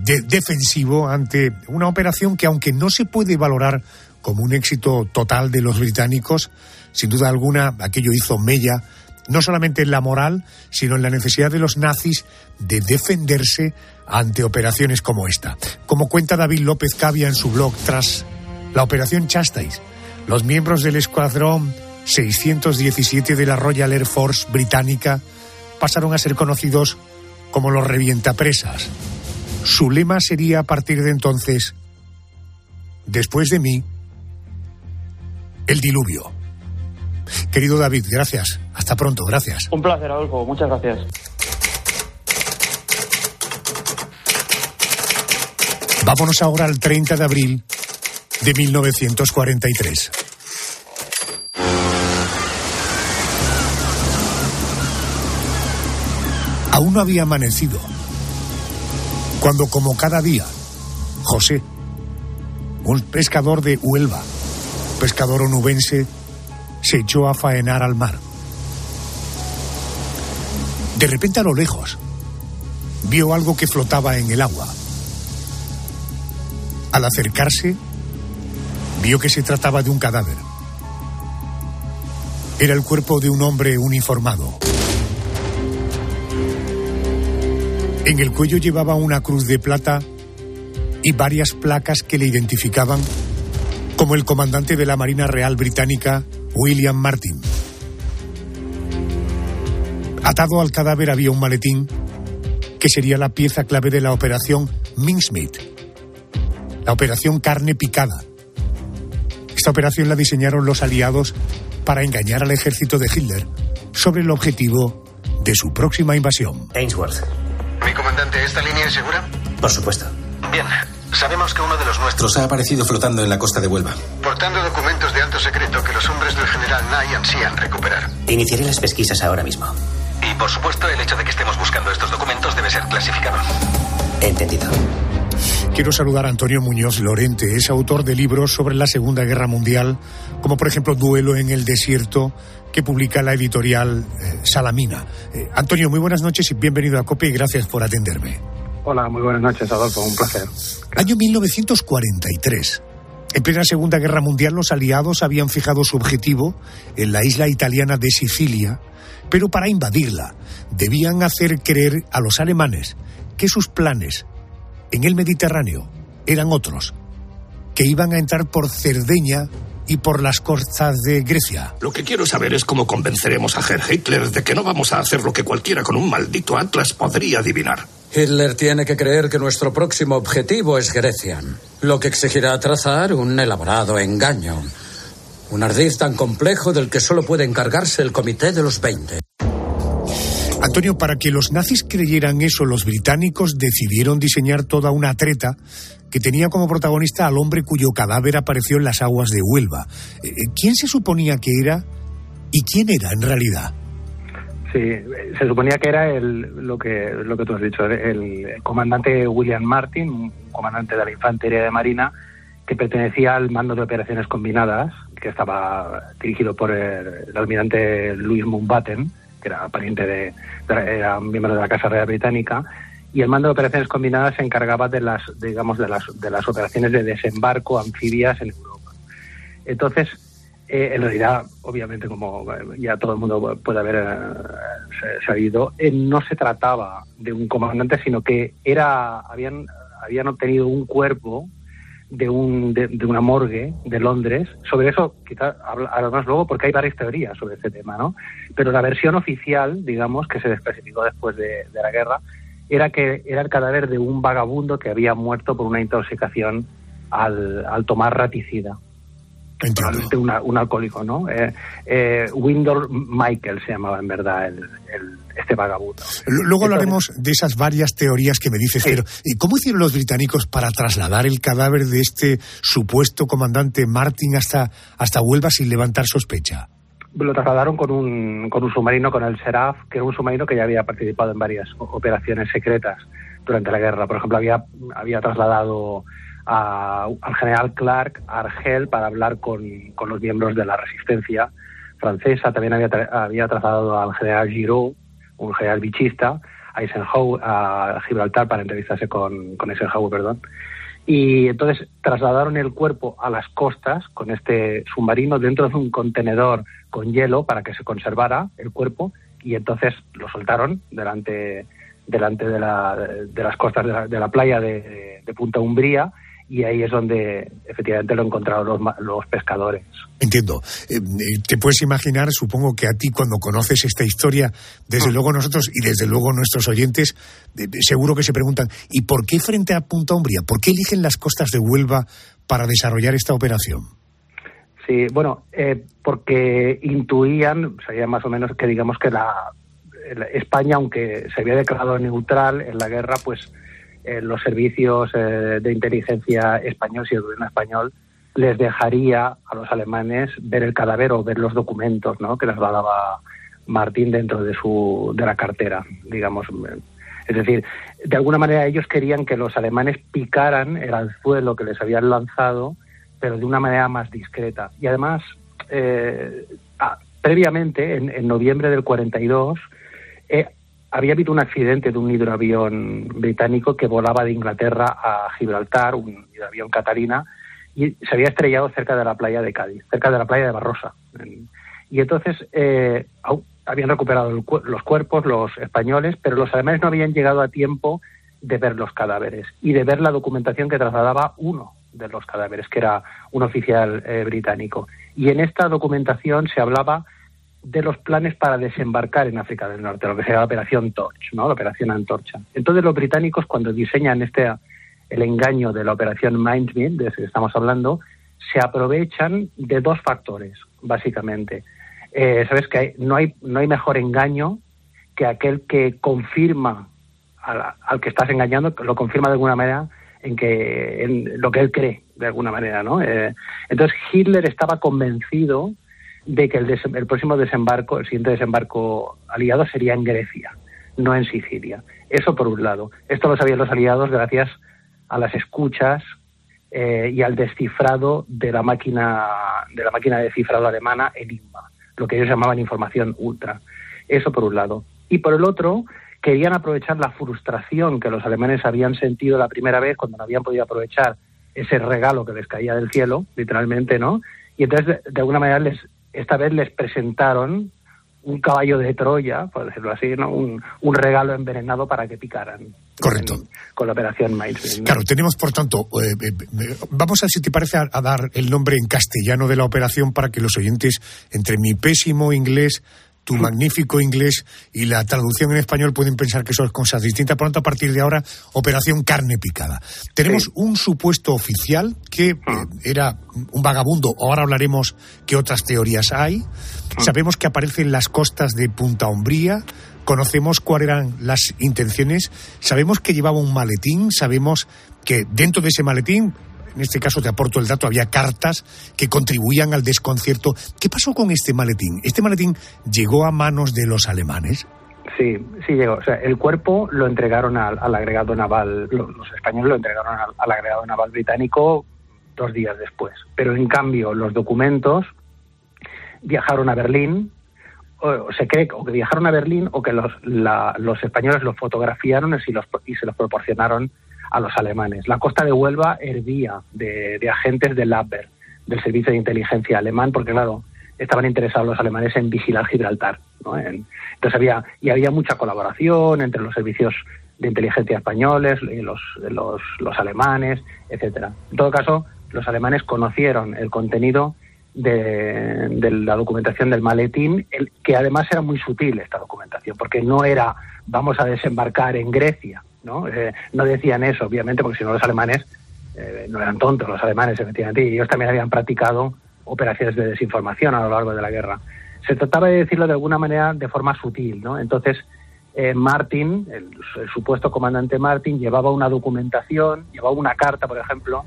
defensivo ante una operación que, aunque no se puede valorar como un éxito total de los británicos, sin duda alguna aquello hizo mella no solamente en la moral, sino en la necesidad de los nazis de defenderse ante operaciones como esta. Como cuenta David López Cavia en su blog tras la operación Chastais, los miembros del escuadrón 617 de la Royal Air Force británica pasaron a ser conocidos como los revientapresas. Su lema sería a partir de entonces, después de mí, el diluvio. Querido David, gracias. Hasta pronto, gracias. Un placer, Adolfo. Muchas gracias. Vámonos ahora al 30 de abril de 1943. Aún no había amanecido cuando, como cada día, José, un pescador de Huelva, pescador onubense, se echó a faenar al mar. De repente a lo lejos vio algo que flotaba en el agua. Al acercarse, vio que se trataba de un cadáver. Era el cuerpo de un hombre uniformado. En el cuello llevaba una cruz de plata y varias placas que le identificaban como el comandante de la Marina Real Británica William Martin. Atado al cadáver había un maletín que sería la pieza clave de la operación Mincemeat, la operación carne picada. Esta operación la diseñaron los aliados para engañar al ejército de Hitler sobre el objetivo de su próxima invasión. Ainsworth. ¿Mi comandante, esta línea es segura? Por supuesto. Bien, Sabemos que uno de los nuestros ha aparecido flotando en la costa de Huelva. Portando documentos de alto secreto que los hombres del general Nye ansían recuperar. Iniciaré las pesquisas ahora mismo. Y por supuesto, el hecho de que estemos buscando estos documentos debe ser clasificado. Entendido. Quiero saludar a Antonio Muñoz Lorente, es autor de libros sobre la Segunda Guerra Mundial, como por ejemplo Duelo en el Desierto, que publica la editorial eh, Salamina. Eh, Antonio, muy buenas noches y bienvenido a COPE y gracias por atenderme. Hola, muy buenas noches, Adolfo, un placer. Año 1943. En plena Segunda Guerra Mundial los aliados habían fijado su objetivo en la isla italiana de Sicilia, pero para invadirla debían hacer creer a los alemanes que sus planes en el Mediterráneo eran otros, que iban a entrar por Cerdeña y por las costas de Grecia. Lo que quiero saber es cómo convenceremos a Herr Hitler de que no vamos a hacer lo que cualquiera con un maldito Atlas podría adivinar. Hitler tiene que creer que nuestro próximo objetivo es Grecia, lo que exigirá trazar un elaborado engaño. Un ardiz tan complejo del que solo puede encargarse el Comité de los Veinte. Antonio, para que los nazis creyeran eso, los británicos decidieron diseñar toda una treta que tenía como protagonista al hombre cuyo cadáver apareció en las aguas de Huelva. Eh, eh, ¿Quién se suponía que era y quién era en realidad? Sí, se suponía que era el, lo que lo que tú has dicho, el, comandante William Martin, un comandante de la Infantería de Marina, que pertenecía al mando de operaciones combinadas, que estaba dirigido por el, almirante Louis Mountbatten, que era pariente de, era miembro de la Casa Real Británica, y el mando de operaciones combinadas se encargaba de las, digamos, de las, de las operaciones de desembarco anfibias en Europa. Entonces, eh, en realidad, obviamente, como ya todo el mundo puede haber eh, sabido, eh, no se trataba de un comandante, sino que era habían habían obtenido un cuerpo de, un, de, una morgue de Londres. Sobre eso quizás más luego porque hay varias teorías sobre este tema, ¿no? Pero la versión oficial, digamos, que se desclasificó después de, la guerra, era que era el cadáver de un vagabundo que había muerto por una intoxicación al tomar raticida. Probablemente una- un alcohólico, ¿no? Eh, eh, Windor Michael se llamaba en verdad el, el- este vagabundo. Luego hablaremos de esas varias teorías que me dices, pero ¿y cómo hicieron los británicos para trasladar el cadáver de este supuesto comandante Martin hasta, hasta Huelva sin levantar sospecha? Lo trasladaron con un, con un submarino, con el Seraph, que era un submarino que ya había participado en varias operaciones secretas durante la guerra. Por ejemplo, había, había trasladado al general Clark a Argel para hablar con, con los miembros de la resistencia francesa. También había, había trasladado al general Giraud, un general bichista, a Eisenhower, a Gibraltar para entrevistarse con, con Eisenhower, perdón. Y entonces trasladaron el cuerpo a las costas con este submarino dentro de un contenedor con hielo para que se conservara el cuerpo y entonces lo soltaron delante delante de, la- de las costas de la, playa de Punta Umbría y ahí es donde efectivamente lo encontraron los, los pescadores. Entiendo. Eh, eh, te puedes imaginar, supongo que a ti cuando conoces esta historia, desde luego nosotros y desde luego nuestros oyentes, eh, seguro que se preguntan, ¿y por qué frente a Punta Umbría? ¿Por qué eligen las costas de Huelva para desarrollar esta operación? Sí, bueno, eh, porque intuían, sabían más o menos que digamos que la, la- España, aunque se había declarado neutral en la guerra, pues eh, los servicios eh, de inteligencia españoles y el gobierno español les dejaría a los alemanes ver el cadáver o ver los documentos ¿no? que les daba Martín dentro de su de la cartera, digamos. Es decir, de alguna manera ellos querían que los alemanes picaran el anzuelo que les habían lanzado, pero de una manera más discreta. Y además, eh, ah, previamente, en, en noviembre del 42, eh, había habido un accidente de un hidroavión británico que volaba de Inglaterra a Gibraltar, un hidroavión Catalina, y se había estrellado cerca de la playa de Cádiz, cerca de la playa de Barrosa. Y entonces eh, habían recuperado los cuerpos los españoles, pero los alemanes no habían llegado a tiempo de ver los cadáveres y de ver la documentación que trasladaba uno de los cadáveres, que era un oficial eh, británico. Y en esta documentación se hablaba de los planes para desembarcar en África del Norte, lo que se llama la Operación Torch, ¿no? la Operación Antorcha. Entonces los británicos cuando diseñan este el engaño de la Operación Mindsmeet, de ese que estamos hablando, se aprovechan de dos factores, básicamente. Eh, Sabes que no hay no hay mejor engaño que aquel que confirma al, al que estás engañando, lo confirma de alguna manera en que en lo que él cree de alguna manera, ¿no? Eh, entonces Hitler estaba convencido de que el, des- el próximo desembarco, el siguiente desembarco aliado sería en Grecia, no en Sicilia. Eso por un lado. Esto lo sabían los aliados gracias a las escuchas eh, y al descifrado de la máquina de la máquina de cifrado alemana Enigma, lo que ellos llamaban información ultra. Eso por un lado. Y por el otro, querían aprovechar la frustración que los alemanes habían sentido la primera vez cuando no habían podido aprovechar ese regalo que les caía del cielo, literalmente, ¿no? Y entonces, de, de alguna manera, les, esta vez les presentaron un caballo de Troya, por decirlo así, ¿no? Un, un regalo envenenado para que picaran. Correcto. Con la operación Mindfield. ¿no? Claro, tenemos, por tanto, eh, eh, eh, vamos a ver si te parece a, a dar el nombre en castellano de la operación para que los oyentes, entre mi pésimo inglés, tu magnífico inglés y la traducción en español pueden pensar que son cosas distintas. Por lo tanto, a partir de ahora, Operación Carne Picada. Tenemos un supuesto oficial que eh, era un vagabundo. Ahora hablaremos qué otras teorías hay. Sabemos que aparece en las costas de Punta Umbría. Conocemos cuáles eran las intenciones. Sabemos que llevaba un maletín. Sabemos que dentro de ese maletín en este caso te aporto el dato, había cartas que contribuían al desconcierto. ¿Qué pasó con este maletín? ¿Este maletín llegó a manos de los alemanes? Sí, sí llegó. O sea, el cuerpo lo entregaron al, agregado naval, lo- los españoles lo entregaron al, agregado naval británico dos días después. Pero en cambio, los documentos viajaron a Berlín, o se cree o que viajaron a Berlín o que los, la- los españoles los fotografiaron y se los proporcionaron a los alemanes. La costa de Huelva hervía de, de agentes del Abwehr, del Servicio de Inteligencia alemán, porque claro, estaban interesados los alemanes en vigilar Gibraltar. ¿no? En- entonces había, y había mucha colaboración entre los servicios de inteligencia españoles y los, los, los alemanes, etcétera. En todo caso, los alemanes conocieron el contenido de, de la documentación del maletín, el, que además era muy sutil esta documentación, porque no era vamos a desembarcar en Grecia, ¿no? Eh, no decían eso, obviamente, porque si no los alemanes eh, no eran tontos, los alemanes, efectivamente, y ellos también habían practicado operaciones de desinformación a lo largo de la guerra. Se trataba de decirlo de alguna manera de forma sutil, ¿no? Entonces, eh, Martin, el, supuesto comandante Martin, llevaba una documentación, llevaba una carta, por ejemplo,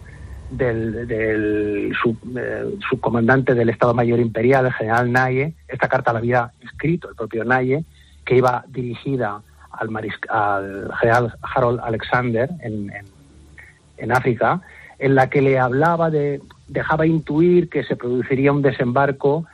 del, del eh, subcomandante del Estado Mayor Imperial, el general Naye. Esta carta la había escrito el propio Naye, que iba dirigida al, al general Harold Alexander en, en, en, África, en la que le hablaba de, dejaba intuir que se produciría un desembarco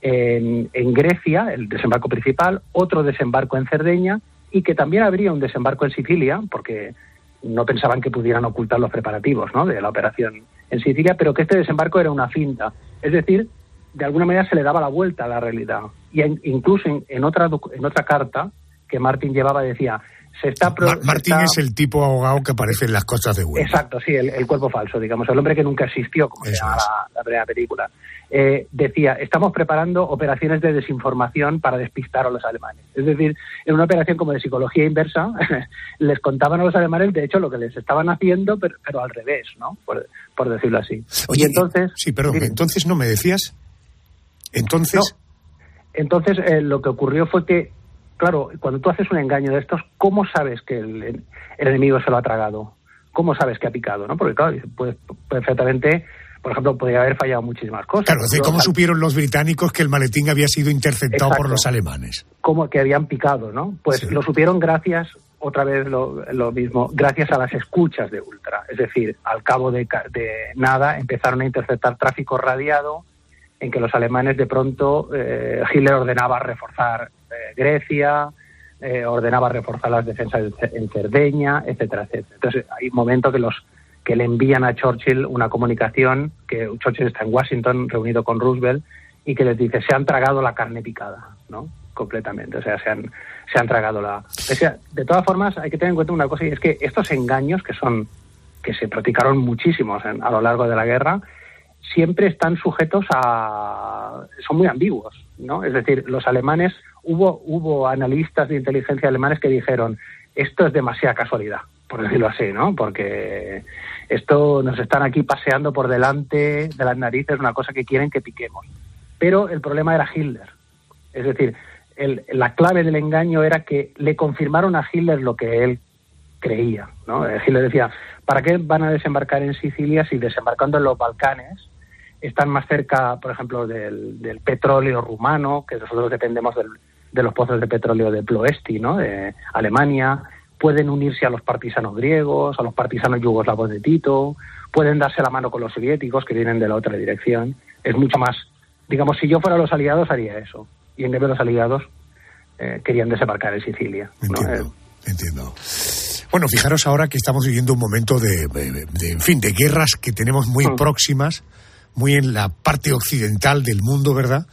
en, en Grecia, el desembarco principal, otro desembarco en Cerdeña y que también habría un desembarco en Sicilia, porque no pensaban que pudieran ocultar los preparativos ¿no? de la operación en Sicilia, pero que este desembarco era una finta. Es decir, de alguna manera se le daba la vuelta a la realidad. Y incluso en, en, otra, en otra carta que Martín llevaba decía, se está... Pro, Martín está... es el tipo abogado que aparece en las costas de Huelva. Exacto, sí, el, el, cuerpo falso, digamos, el hombre que nunca existió, como se llama la, la, primera película. Eh, decía, estamos preparando operaciones de desinformación para despistar a los alemanes. Es decir, en una operación como de psicología inversa, les contaban a los alemanes, de hecho, lo que les estaban haciendo, pero, pero al revés, ¿no? Por, por, decirlo así. Oye, y entonces... Sí, perdón, ¿sí? entonces no me decías... Entonces... No. Entonces, eh, lo que ocurrió fue que claro, cuando tú haces un engaño de estos, ¿cómo sabes que el, el, enemigo se lo ha tragado? ¿Cómo sabes que ha picado? ¿no? Porque, claro, pues, perfectamente, por ejemplo, podría haber fallado muchísimas cosas. Claro, ¿de ¿cómo supieron los británicos que el maletín había sido interceptado Exacto. por los alemanes? Como que habían picado, ¿no? Pues sí. lo supieron gracias, otra vez lo, lo, mismo, gracias a las escuchas de Ultra. Es decir, al cabo de, de nada empezaron a interceptar tráfico radiado en que los alemanes de pronto eh, Hitler ordenaba reforzar Grecia, eh, ordenaba reforzar las defensas en Cerdeña, etcétera, etcétera. Entonces hay momentos que los que le envían a Churchill una comunicación que Churchill está en Washington reunido con Roosevelt y que les dice se han tragado la carne picada, ¿no? Completamente, o sea, se han se han tragado la. O sea, de todas formas hay que tener en cuenta una cosa y es que estos engaños que son que se practicaron muchísimos a lo largo de la guerra siempre están sujetos a son muy ambiguos, ¿no? Es decir, los alemanes hubo, hubo analistas de inteligencia alemanes que dijeron esto es demasiada casualidad, por decirlo así, ¿no? Porque esto nos están aquí paseando por delante de las narices, una cosa que quieren que piquemos. Pero el problema era Hitler. Es decir, el, la clave del engaño era que le confirmaron a Hitler lo que él creía, ¿no? Hitler decía, ¿para qué van a desembarcar en Sicilia si desembarcando en los Balcanes están más cerca, por ejemplo, del, del petróleo rumano, que nosotros dependemos del, de los pozos de petróleo de Ploesti, ¿no? de Alemania, pueden unirse a los partisanos griegos, a los partisanos yugoslavos de Tito, pueden darse la mano con los soviéticos que vienen de la otra dirección. Es mucho más, digamos, si yo fuera los aliados haría eso. Y en vez de los aliados eh, querían desembarcar en Sicilia. Entiendo, ¿no? entiendo. Bueno, fijaros ahora que estamos viviendo un momento de, de, de en fin, de guerras que tenemos muy mm. próximas, muy en la parte occidental del mundo, ¿verdad?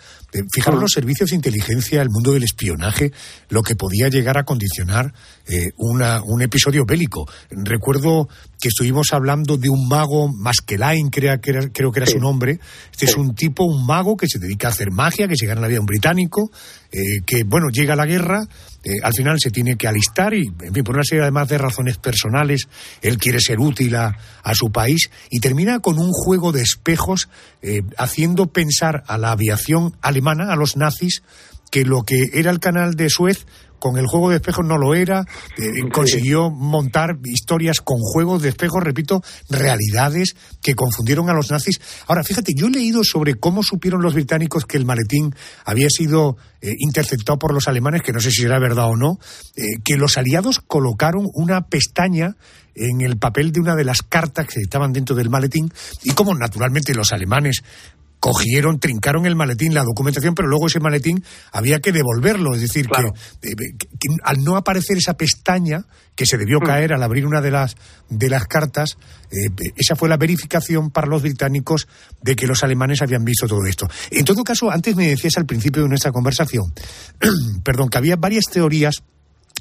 Fijaros los servicios de inteligencia, el mundo del espionaje, lo que podía llegar a condicionar eh, una, un episodio bélico. Recuerdo que estuvimos hablando de un mago, Maskelain, creo que era, creo que era su nombre. Este es un tipo, un mago que se dedica a hacer magia, que se gana la vida un británico, eh, que, bueno, llega a la guerra, eh, al final se tiene que alistar y, en fin, por una serie además de razones personales, él quiere ser útil a, a su país y termina con un juego de espejos eh, haciendo pensar a la aviación alemana, a los nazis, que lo que era el canal de Suez con el juego de espejos no lo era, eh, consiguió montar historias con juegos de espejos, repito, realidades que confundieron a los nazis. Ahora, fíjate, yo he leído sobre cómo supieron los británicos que el maletín había sido eh, interceptado por los alemanes, que no sé si era verdad o no, eh, que los aliados colocaron una pestaña en el papel de una de las cartas que estaban dentro del maletín y como naturalmente los alemanes cogieron, trincaron el maletín, la documentación, pero luego ese maletín había que devolverlo. Es decir, claro. que, que, que, al no aparecer esa pestaña que se debió caer al abrir una de las, de las cartas, eh, esa fue la verificación para los británicos de que los alemanes habían visto todo esto. En todo caso, antes me decías al principio de nuestra conversación, perdón, que había varias teorías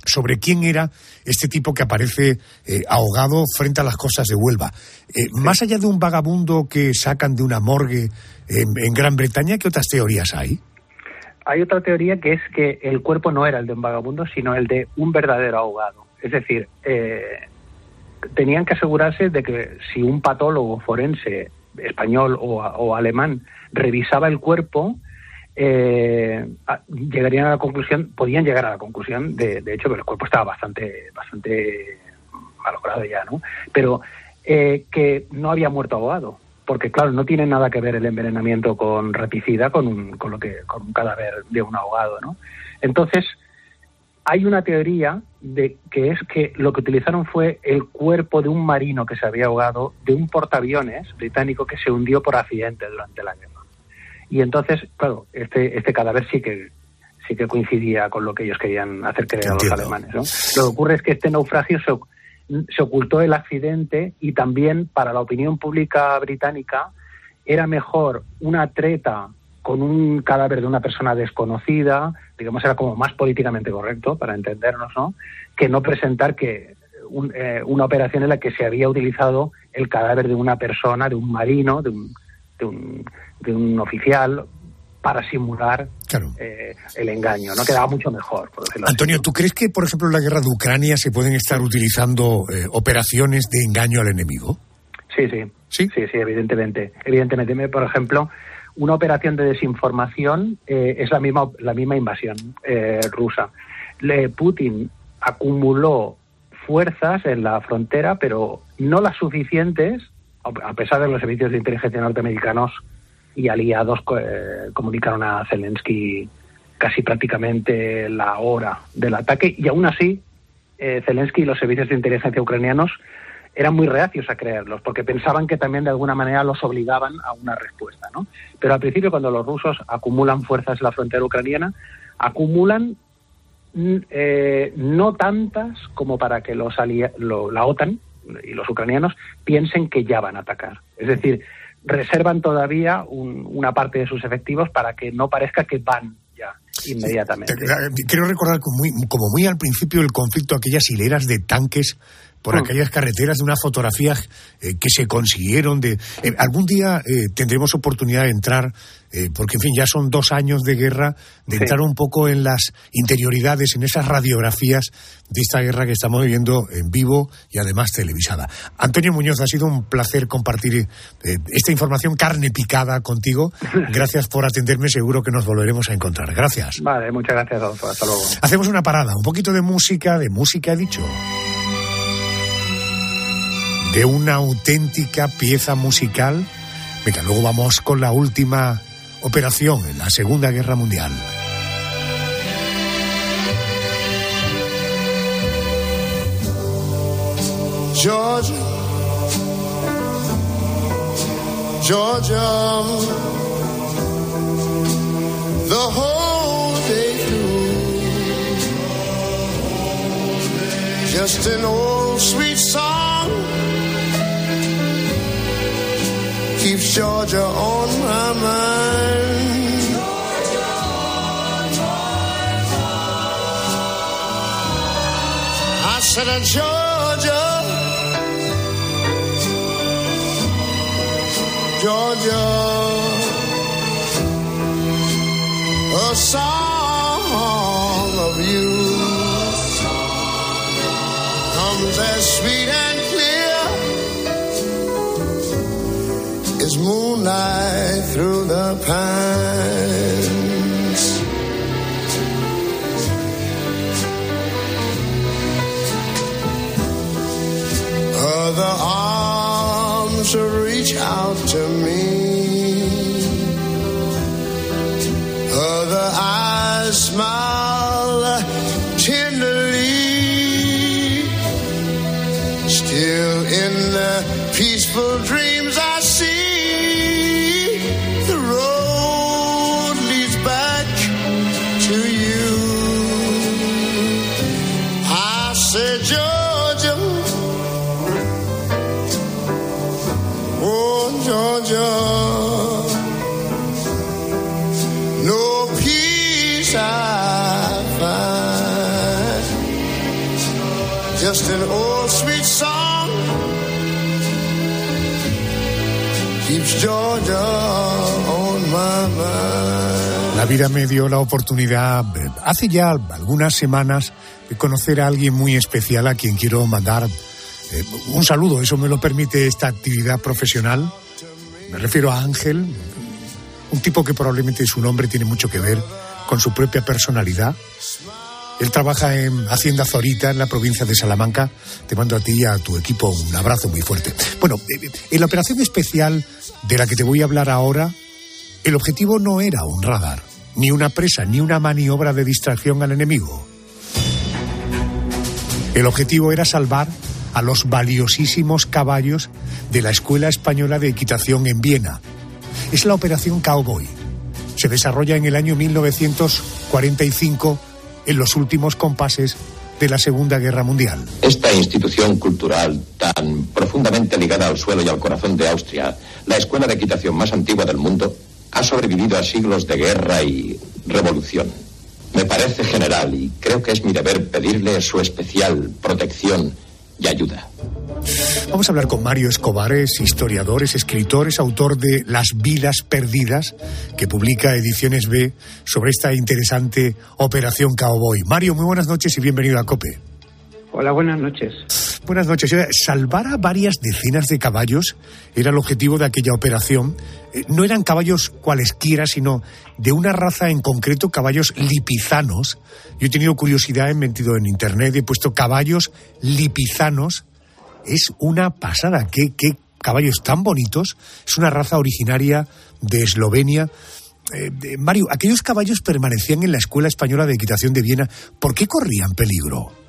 sobre quién era este tipo que aparece eh, ahogado frente a las costas de Huelva. Eh, sí. Más allá de un vagabundo que sacan de una morgue en, en, Gran Bretaña, ¿qué otras teorías hay? Hay otra teoría que es que el cuerpo no era el de un vagabundo, sino el de un verdadero ahogado. Es decir, eh, tenían que asegurarse de que si un patólogo forense español o, alemán revisaba el cuerpo, eh, llegarían a la conclusión, podían llegar a la conclusión, de, de hecho, que el cuerpo estaba bastante, bastante malogrado ya, ¿no? Pero eh, que no había muerto ahogado, porque claro, no tiene nada que ver el envenenamiento con reticida con un, con lo que, con un cadáver de un ahogado, ¿no? Entonces, hay una teoría de que es que lo que utilizaron fue el cuerpo de un marino que se había ahogado de un portaaviones británico que se hundió por accidente durante la guerra. Y entonces, claro, este, este cadáver sí que sí que coincidía con lo que ellos querían hacer creer a los alemanes. ¿no? Lo que ocurre es que este naufragio se, se ocultó el accidente y también para la opinión pública británica era mejor una treta con un cadáver de una persona desconocida, digamos, era como más políticamente correcto, para entendernos, ¿no? Que no presentar que eh, una operación en la que se había utilizado el cadáver de una persona, de un marino, de un, de un, de un oficial, para simular eh, el engaño, ¿no? Quedaba mucho mejor, por Antonio, ¿tú crees que, por ejemplo, en la guerra de Ucrania se pueden estar utilizando eh, operaciones de engaño al enemigo? Sí, sí. ¿Sí? Sí, sí, evidentemente. Evidentemente, por ejemplo, una operación de desinformación eh, es la misma, la misma invasión eh, rusa. Le, Putin acumuló fuerzas en la frontera, pero no las suficientes, a pesar de los servicios de inteligencia norteamericanos y aliados eh, comunicaron a Zelensky casi prácticamente la hora del ataque, y aún así Zelensky y los servicios de inteligencia ucranianos eran muy reacios a creerlos, porque pensaban que también de alguna manera los obligaban a una respuesta. ¿no? Pero al principio, cuando los rusos acumulan fuerzas en la frontera ucraniana, acumulan mm, eh, no tantas como para que los la OTAN y los ucranianos piensen que ya van a atacar. Es decir, reservan todavía una parte de sus efectivos para que no parezca que van ya inmediatamente. Quiero recordar como muy, como muy al principio el conflicto, aquellas hileras de tanques por mm. aquellas carreteras de una fotografía eh, que se consiguieron de eh, algún día eh, tendremos oportunidad de entrar porque en fin ya son dos años de guerra de entrar un poco en las interioridades en esas radiografías de esta guerra que estamos viviendo en vivo y además televisada. Antonio Muñoz ha sido un placer compartir esta información carne picada contigo. Gracias por atenderme seguro que nos volveremos a encontrar. Gracias. Vale muchas gracias hasta luego. Hacemos una parada un poquito de música de música he dicho de una auténtica pieza musical. Venga, luego vamos con la última operación en la Segunda Guerra Mundial. Georgia, Georgia, the whole day through, just an old sweet song. Keeps Georgia on my mind. Georgia mind. I said, uh, Georgia, Georgia, a song of you comes as sweet and moonlight through the pines. La vida me dio la oportunidad, eh, hace ya algunas semanas, de conocer a alguien muy especial a quien quiero mandar eh, un saludo. Eso me lo permite esta actividad profesional. Me refiero a Ángel, un tipo que probablemente su nombre tiene mucho que ver con su propia personalidad. Él trabaja en Hacienda Zorita, en la provincia de Salamanca. Te mando a ti y a tu equipo un abrazo muy fuerte. Bueno, eh, en la operación especial de la que te voy a hablar ahora, el objetivo no era un radar, ni una presa, ni una maniobra de distracción al enemigo. El objetivo era salvar a los valiosísimos caballos de la Escuela Española de Equitación en Viena. Es la Operación Cowboy. Se desarrolla en el año 1945 en los últimos compases de la Segunda Guerra Mundial. Esta institución cultural tan profundamente ligada al suelo y al corazón de Austria, la escuela de equitación más antigua del mundo, ha sobrevivido a siglos de guerra y revolución. Me parece general y creo que es mi deber pedirle su especial protección y ayuda. Vamos a hablar con Mario Escobar, es historiador, es escritor, es autor de Las vidas perdidas, que publica Ediciones B sobre esta interesante operación Cowboy. Mario, muy buenas noches y bienvenido a COPE. Hola, buenas noches. Buenas noches. Salvar a varias decenas de caballos era el objetivo de aquella operación. Eh, no eran caballos cualesquiera, sino de una raza en concreto, caballos lipizanos. Yo he tenido curiosidad, he metido en internet, he puesto caballos lipizanos. Es una pasada. ¿Qué, qué caballos tan bonitos? Es una raza originaria de Eslovenia. Eh, Mario, aquellos caballos permanecían en la Escuela Española de Equitación de Viena. ¿Por qué corrían peligro?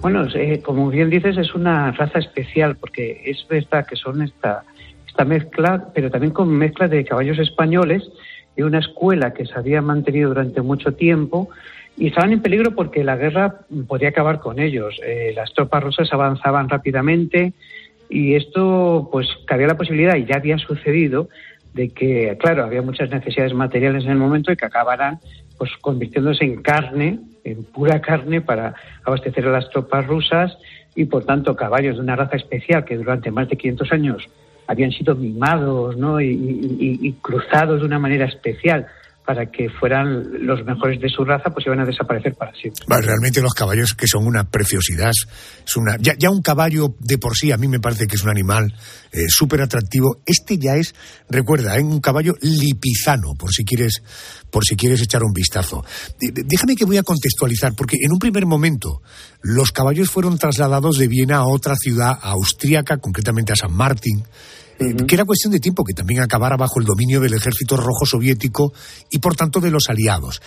Bueno, eh, como bien dices, es una raza especial porque es verdad que son esta, esta mezcla, pero también con mezcla de caballos españoles de una escuela que se había mantenido durante mucho tiempo y estaban en peligro porque la guerra podía acabar con ellos. Eh, las tropas rusas avanzaban rápidamente y esto, pues, cabía la posibilidad, y ya había sucedido, de que, claro, había muchas necesidades materiales en el momento y que acabaran pues convirtiéndose en carne, en pura carne para abastecer a las tropas rusas y por tanto caballos de una raza especial que durante más de 500 años habían sido mimados ¿no? y cruzados de una manera especial para que fueran los mejores de su raza, pues iban a desaparecer para siempre. realmente los caballos que son una preciosidad, es una ya, un caballo de por sí a mí me parece que es un animal eh, súper atractivo. Este ya es, recuerda, ¿eh? un caballo lipizano, por si quieres por si quieres echar un vistazo. Déjame que voy a contextualizar, porque en un primer momento los caballos fueron trasladados de Viena a otra ciudad austríaca, concretamente a San Martín, que era cuestión de tiempo que también acabara bajo el dominio del ejército rojo soviético y por tanto de los aliados.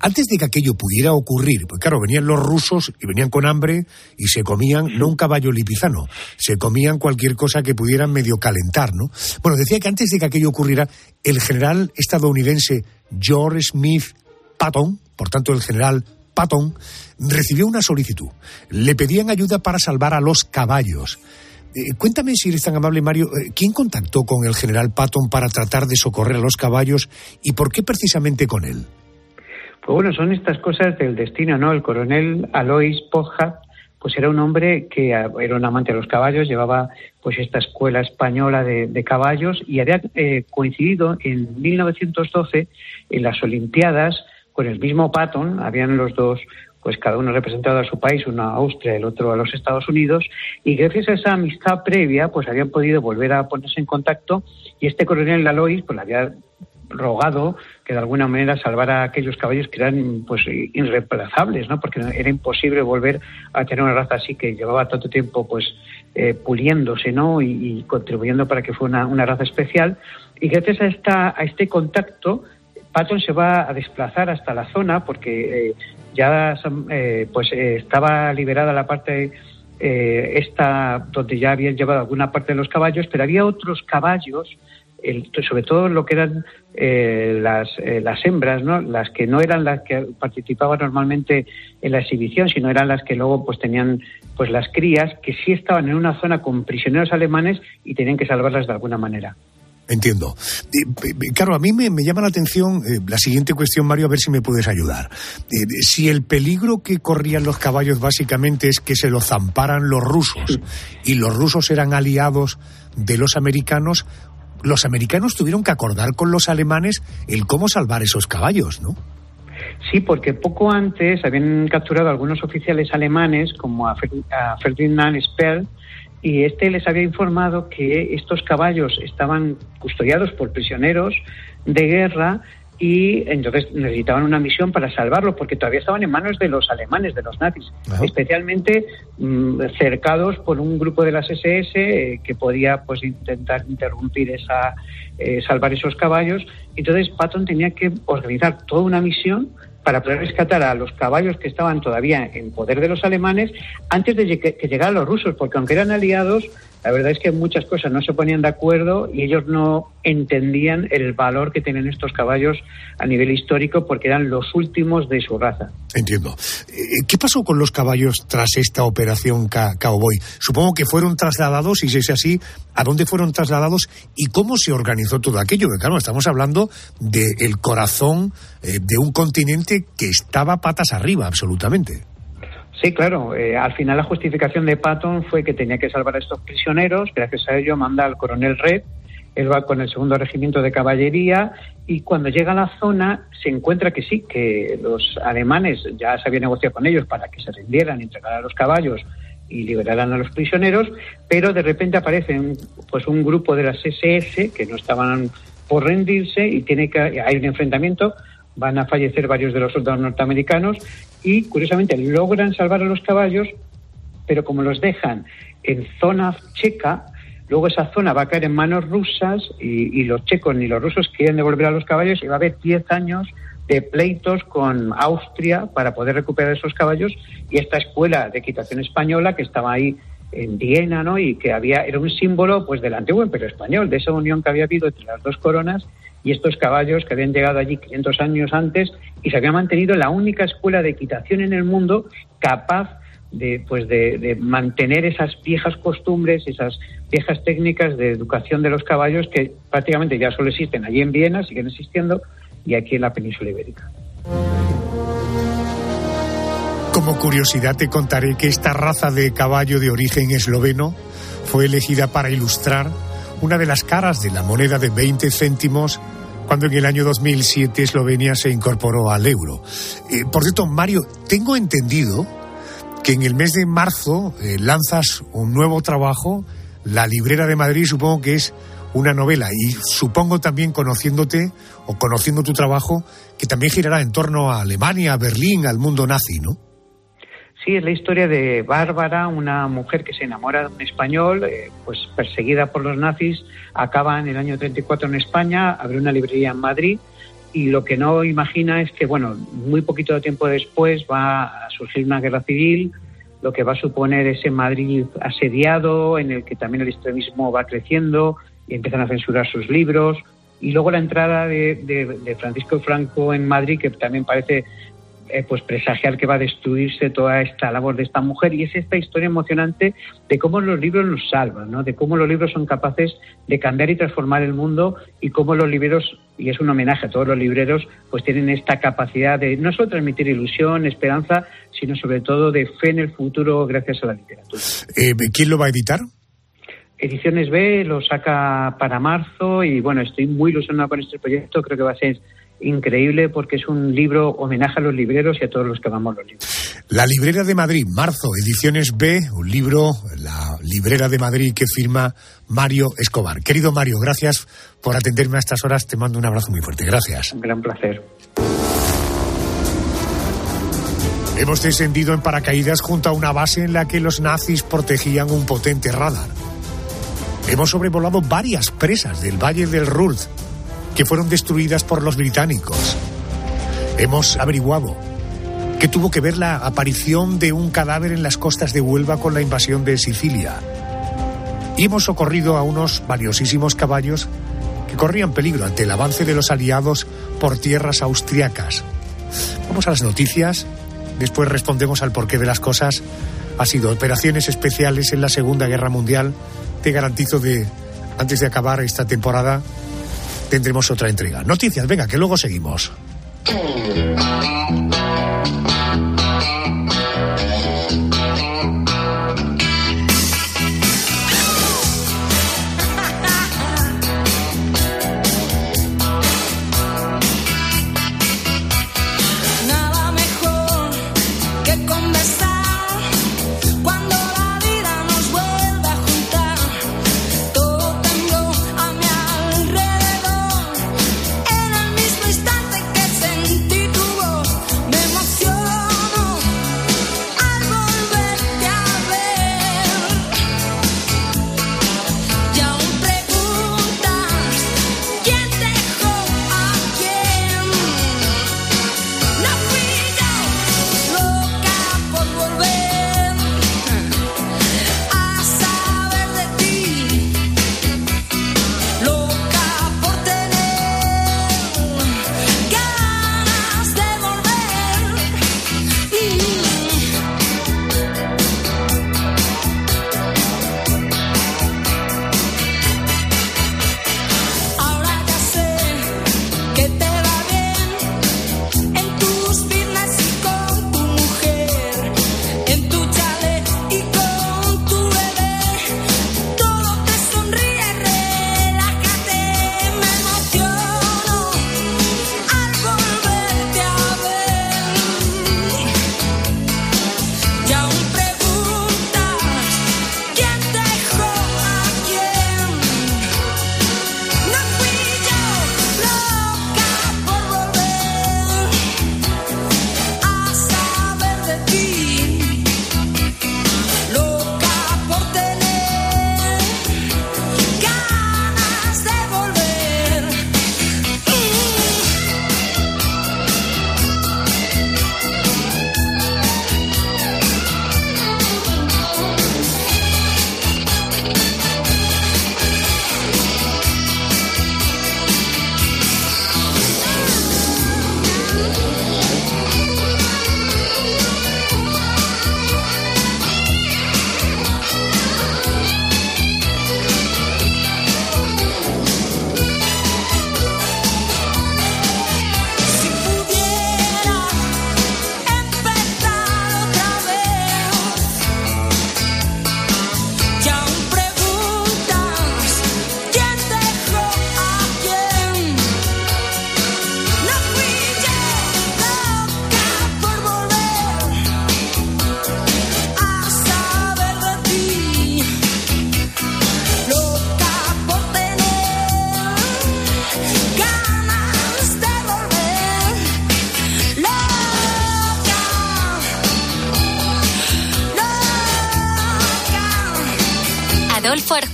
Antes de que aquello pudiera ocurrir, pues claro, venían los rusos y venían con hambre y se comían no un caballo lipizano, se comían cualquier cosa que pudieran medio calentar, ¿no? Bueno, decía que antes de que aquello ocurriera, el general estadounidense George Smith Patton, por tanto el general Patton, recibió una solicitud. Le pedían ayuda para salvar a los caballos. Eh, cuéntame, si eres tan amable, Mario, eh, ¿quién contactó con el general Patton para tratar de socorrer a los caballos y por qué precisamente con él? Pues bueno, son estas cosas del destino, ¿no? El coronel Alois Poja, pues era un hombre que ah, era un amante de los caballos, llevaba pues esta escuela española de, caballos y había eh, coincidido en 1912 en las Olimpiadas con el mismo Patton, habían los dos pues cada uno representado a su país, uno a Austria, el otro a los Estados Unidos, y gracias a esa amistad previa, pues habían podido volver a ponerse en contacto y este coronel Lalois, pues le había rogado que de alguna manera salvara a aquellos caballos que eran pues irreemplazables, ¿no? Porque era imposible volver a tener una raza así que llevaba tanto tiempo pues eh, puliéndose, ¿no? Y, contribuyendo para que fuera una, raza especial. Y gracias a esta a este contacto Patton se va a desplazar hasta la zona porque eh, ya eh, pues eh, estaba liberada la parte eh, esta donde ya habían llevado alguna parte de los caballos, pero había otros caballos, sobre todo lo que eran las, las hembras, ¿no? las que no eran las que participaban normalmente en la exhibición, sino eran las que luego pues tenían pues las crías que sí estaban en una zona con prisioneros alemanes y tenían que salvarlas de alguna manera. Entiendo. Claro, a mí me, llama la atención eh, la siguiente cuestión, Mario, a ver si me puedes ayudar. Eh, si el peligro que corrían los caballos básicamente es que se lo zamparan los rusos y los rusos eran aliados de los americanos, los americanos tuvieron que acordar con los alemanes el cómo salvar esos caballos, ¿no? Sí, porque poco antes habían capturado algunos oficiales alemanes, como a, Ferdinand Speer, y este les había informado que estos caballos estaban custodiados por prisioneros de guerra y entonces necesitaban una misión para salvarlos porque todavía estaban en manos de los alemanes, de los nazis, especialmente mm, cercados por un grupo de las SS eh, que podía pues intentar interrumpir esa eh, salvar esos caballos. Entonces Patton tenía que organizar toda una misión para poder rescatar a los caballos que estaban todavía en poder de los alemanes antes de que llegaran los rusos, porque aunque eran aliados, la verdad es que muchas cosas no se ponían de acuerdo y ellos no entendían el valor que tienen estos caballos a nivel histórico porque eran los últimos de su raza. Entiendo. Eh, ¿Qué pasó con los caballos tras esta operación Cowboy? Supongo que fueron trasladados, y si es así, ¿a dónde fueron trasladados y cómo se organizó todo aquello? Porque claro, estamos hablando del corazón eh, de un continente que estaba patas arriba, absolutamente. Sí, claro. Eh, al final la justificación de Patton fue que tenía que salvar a estos prisioneros. Gracias a ello manda al coronel Red. Él va con el segundo regimiento de caballería y cuando llega a la zona se encuentra que sí, que los alemanes ya se había negociado con ellos para que se rindieran, entregaran los caballos y liberaran a los prisioneros, pero de repente aparece pues un grupo de las SS que no estaban por rendirse y tiene que hay un enfrentamiento van a fallecer varios de los soldados norteamericanos y, curiosamente, logran salvar a los caballos, pero como los dejan en zona checa, luego esa zona va a caer en manos rusas y, los checos ni los rusos quieren devolver a los caballos y va a haber 10 años de pleitos con Austria para poder recuperar esos caballos y esta escuela de equitación española que estaba ahí en Viena, ¿no? Y que había era un símbolo pues del antiguo imperio español, de esa unión que había habido entre las dos coronas y estos caballos que habían llegado allí 500 años antes y se había mantenido la única escuela de equitación en el mundo capaz de, pues de, mantener esas viejas costumbres, esas viejas técnicas de educación de los caballos que prácticamente ya solo existen allí en Viena, siguen existiendo, y aquí en la península ibérica. Como curiosidad te contaré que esta raza de caballo de origen esloveno fue elegida para ilustrar una de las caras de la moneda de 20 céntimos cuando en el año 2007 Eslovenia se incorporó al euro. Eh, por cierto, Mario, tengo entendido que en el mes de marzo eh, lanzas un nuevo trabajo, La Librera de Madrid, supongo que es una novela y supongo también conociéndote o conociendo tu trabajo que también girará en torno a Alemania, a Berlín, al mundo nazi, ¿no? Sí, es la historia de Bárbara, una mujer que se enamora de un español, eh, pues perseguida por los nazis, acaba en el año 34 en España, abre una librería en Madrid y lo que no imagina es que, bueno, muy poquito tiempo después va a surgir una guerra civil, lo que va a suponer ese Madrid asediado, en el que también el extremismo va creciendo y empiezan a censurar sus libros. Y luego la entrada de, de Francisco Franco en Madrid, que también parece eh, pues presagiar que va a destruirse toda esta labor de esta mujer y es esta historia emocionante de cómo los libros nos salvan, ¿no? de cómo los libros son capaces de cambiar y transformar el mundo y cómo los libreros, y es un homenaje a todos los libreros, pues tienen esta capacidad de no solo transmitir ilusión, esperanza, sino sobre todo de fe en el futuro gracias a la literatura. Eh, ¿Quién lo va a editar? Ediciones B lo saca para marzo y bueno, estoy muy ilusionado con este proyecto, creo que va a ser increíble porque es un libro homenaje a los libreros y a todos los que amamos los libros. La Librera de Madrid, marzo, ediciones B, un libro, La Librera de Madrid que firma Mario Escobar. Querido Mario, gracias por atenderme a estas horas. Te mando un abrazo muy fuerte. Gracias. Un gran placer. Hemos descendido en paracaídas junto a una base en la que los nazis protegían un potente radar. Hemos sobrevolado varias presas del Valle del Ruhr que fueron destruidas por los británicos. Hemos averiguado que tuvo que ver la aparición de un cadáver en las costas de Huelva con la invasión de Sicilia. Y hemos socorrido a unos valiosísimos caballos que corrían peligro ante el avance de los aliados por tierras austriacas. Vamos a las noticias, después respondemos al porqué de las cosas. Ha sido operaciones especiales en la Segunda Guerra Mundial. Te garantizo de, antes de acabar esta temporada, tendremos otra entrega. Noticias, venga, que luego seguimos.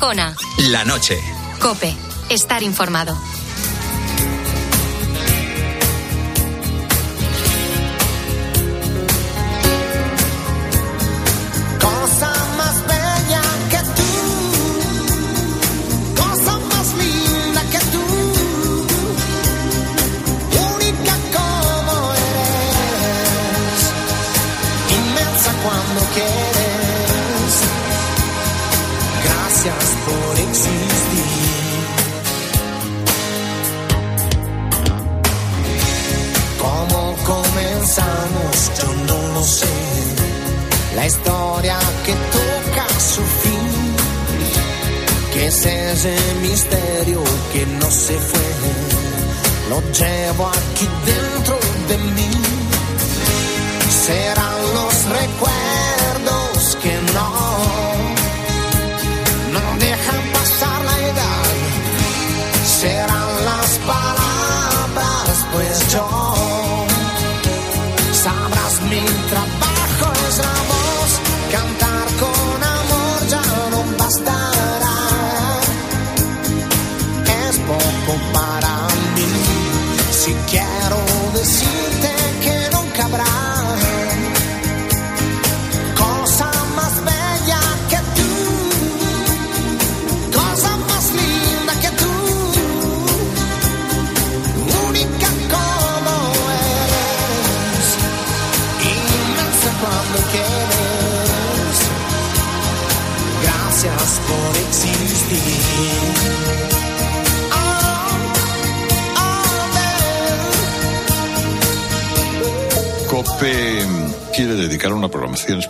Arjona. La noche. Cope. Estar informado. Pues una programación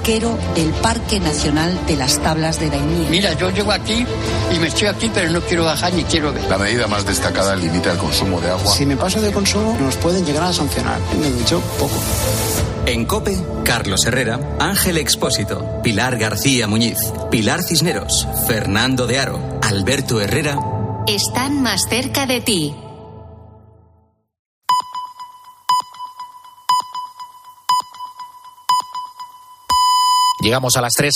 barquero del Parque Nacional de las Tablas de Daimiel. Mira, yo llego aquí y me estoy aquí, pero no quiero bajar ni quiero ver. La medida más destacada limita el consumo de agua. Si me paso de consumo, nos pueden llegar a sancionar. Me dicho poco. En COPE, Carlos Herrera, Ángel Expósito, Pilar García Muñiz, Pilar Cisneros, Fernando de Aro, Alberto Herrera. Están más cerca de ti. Llegamos a las 3.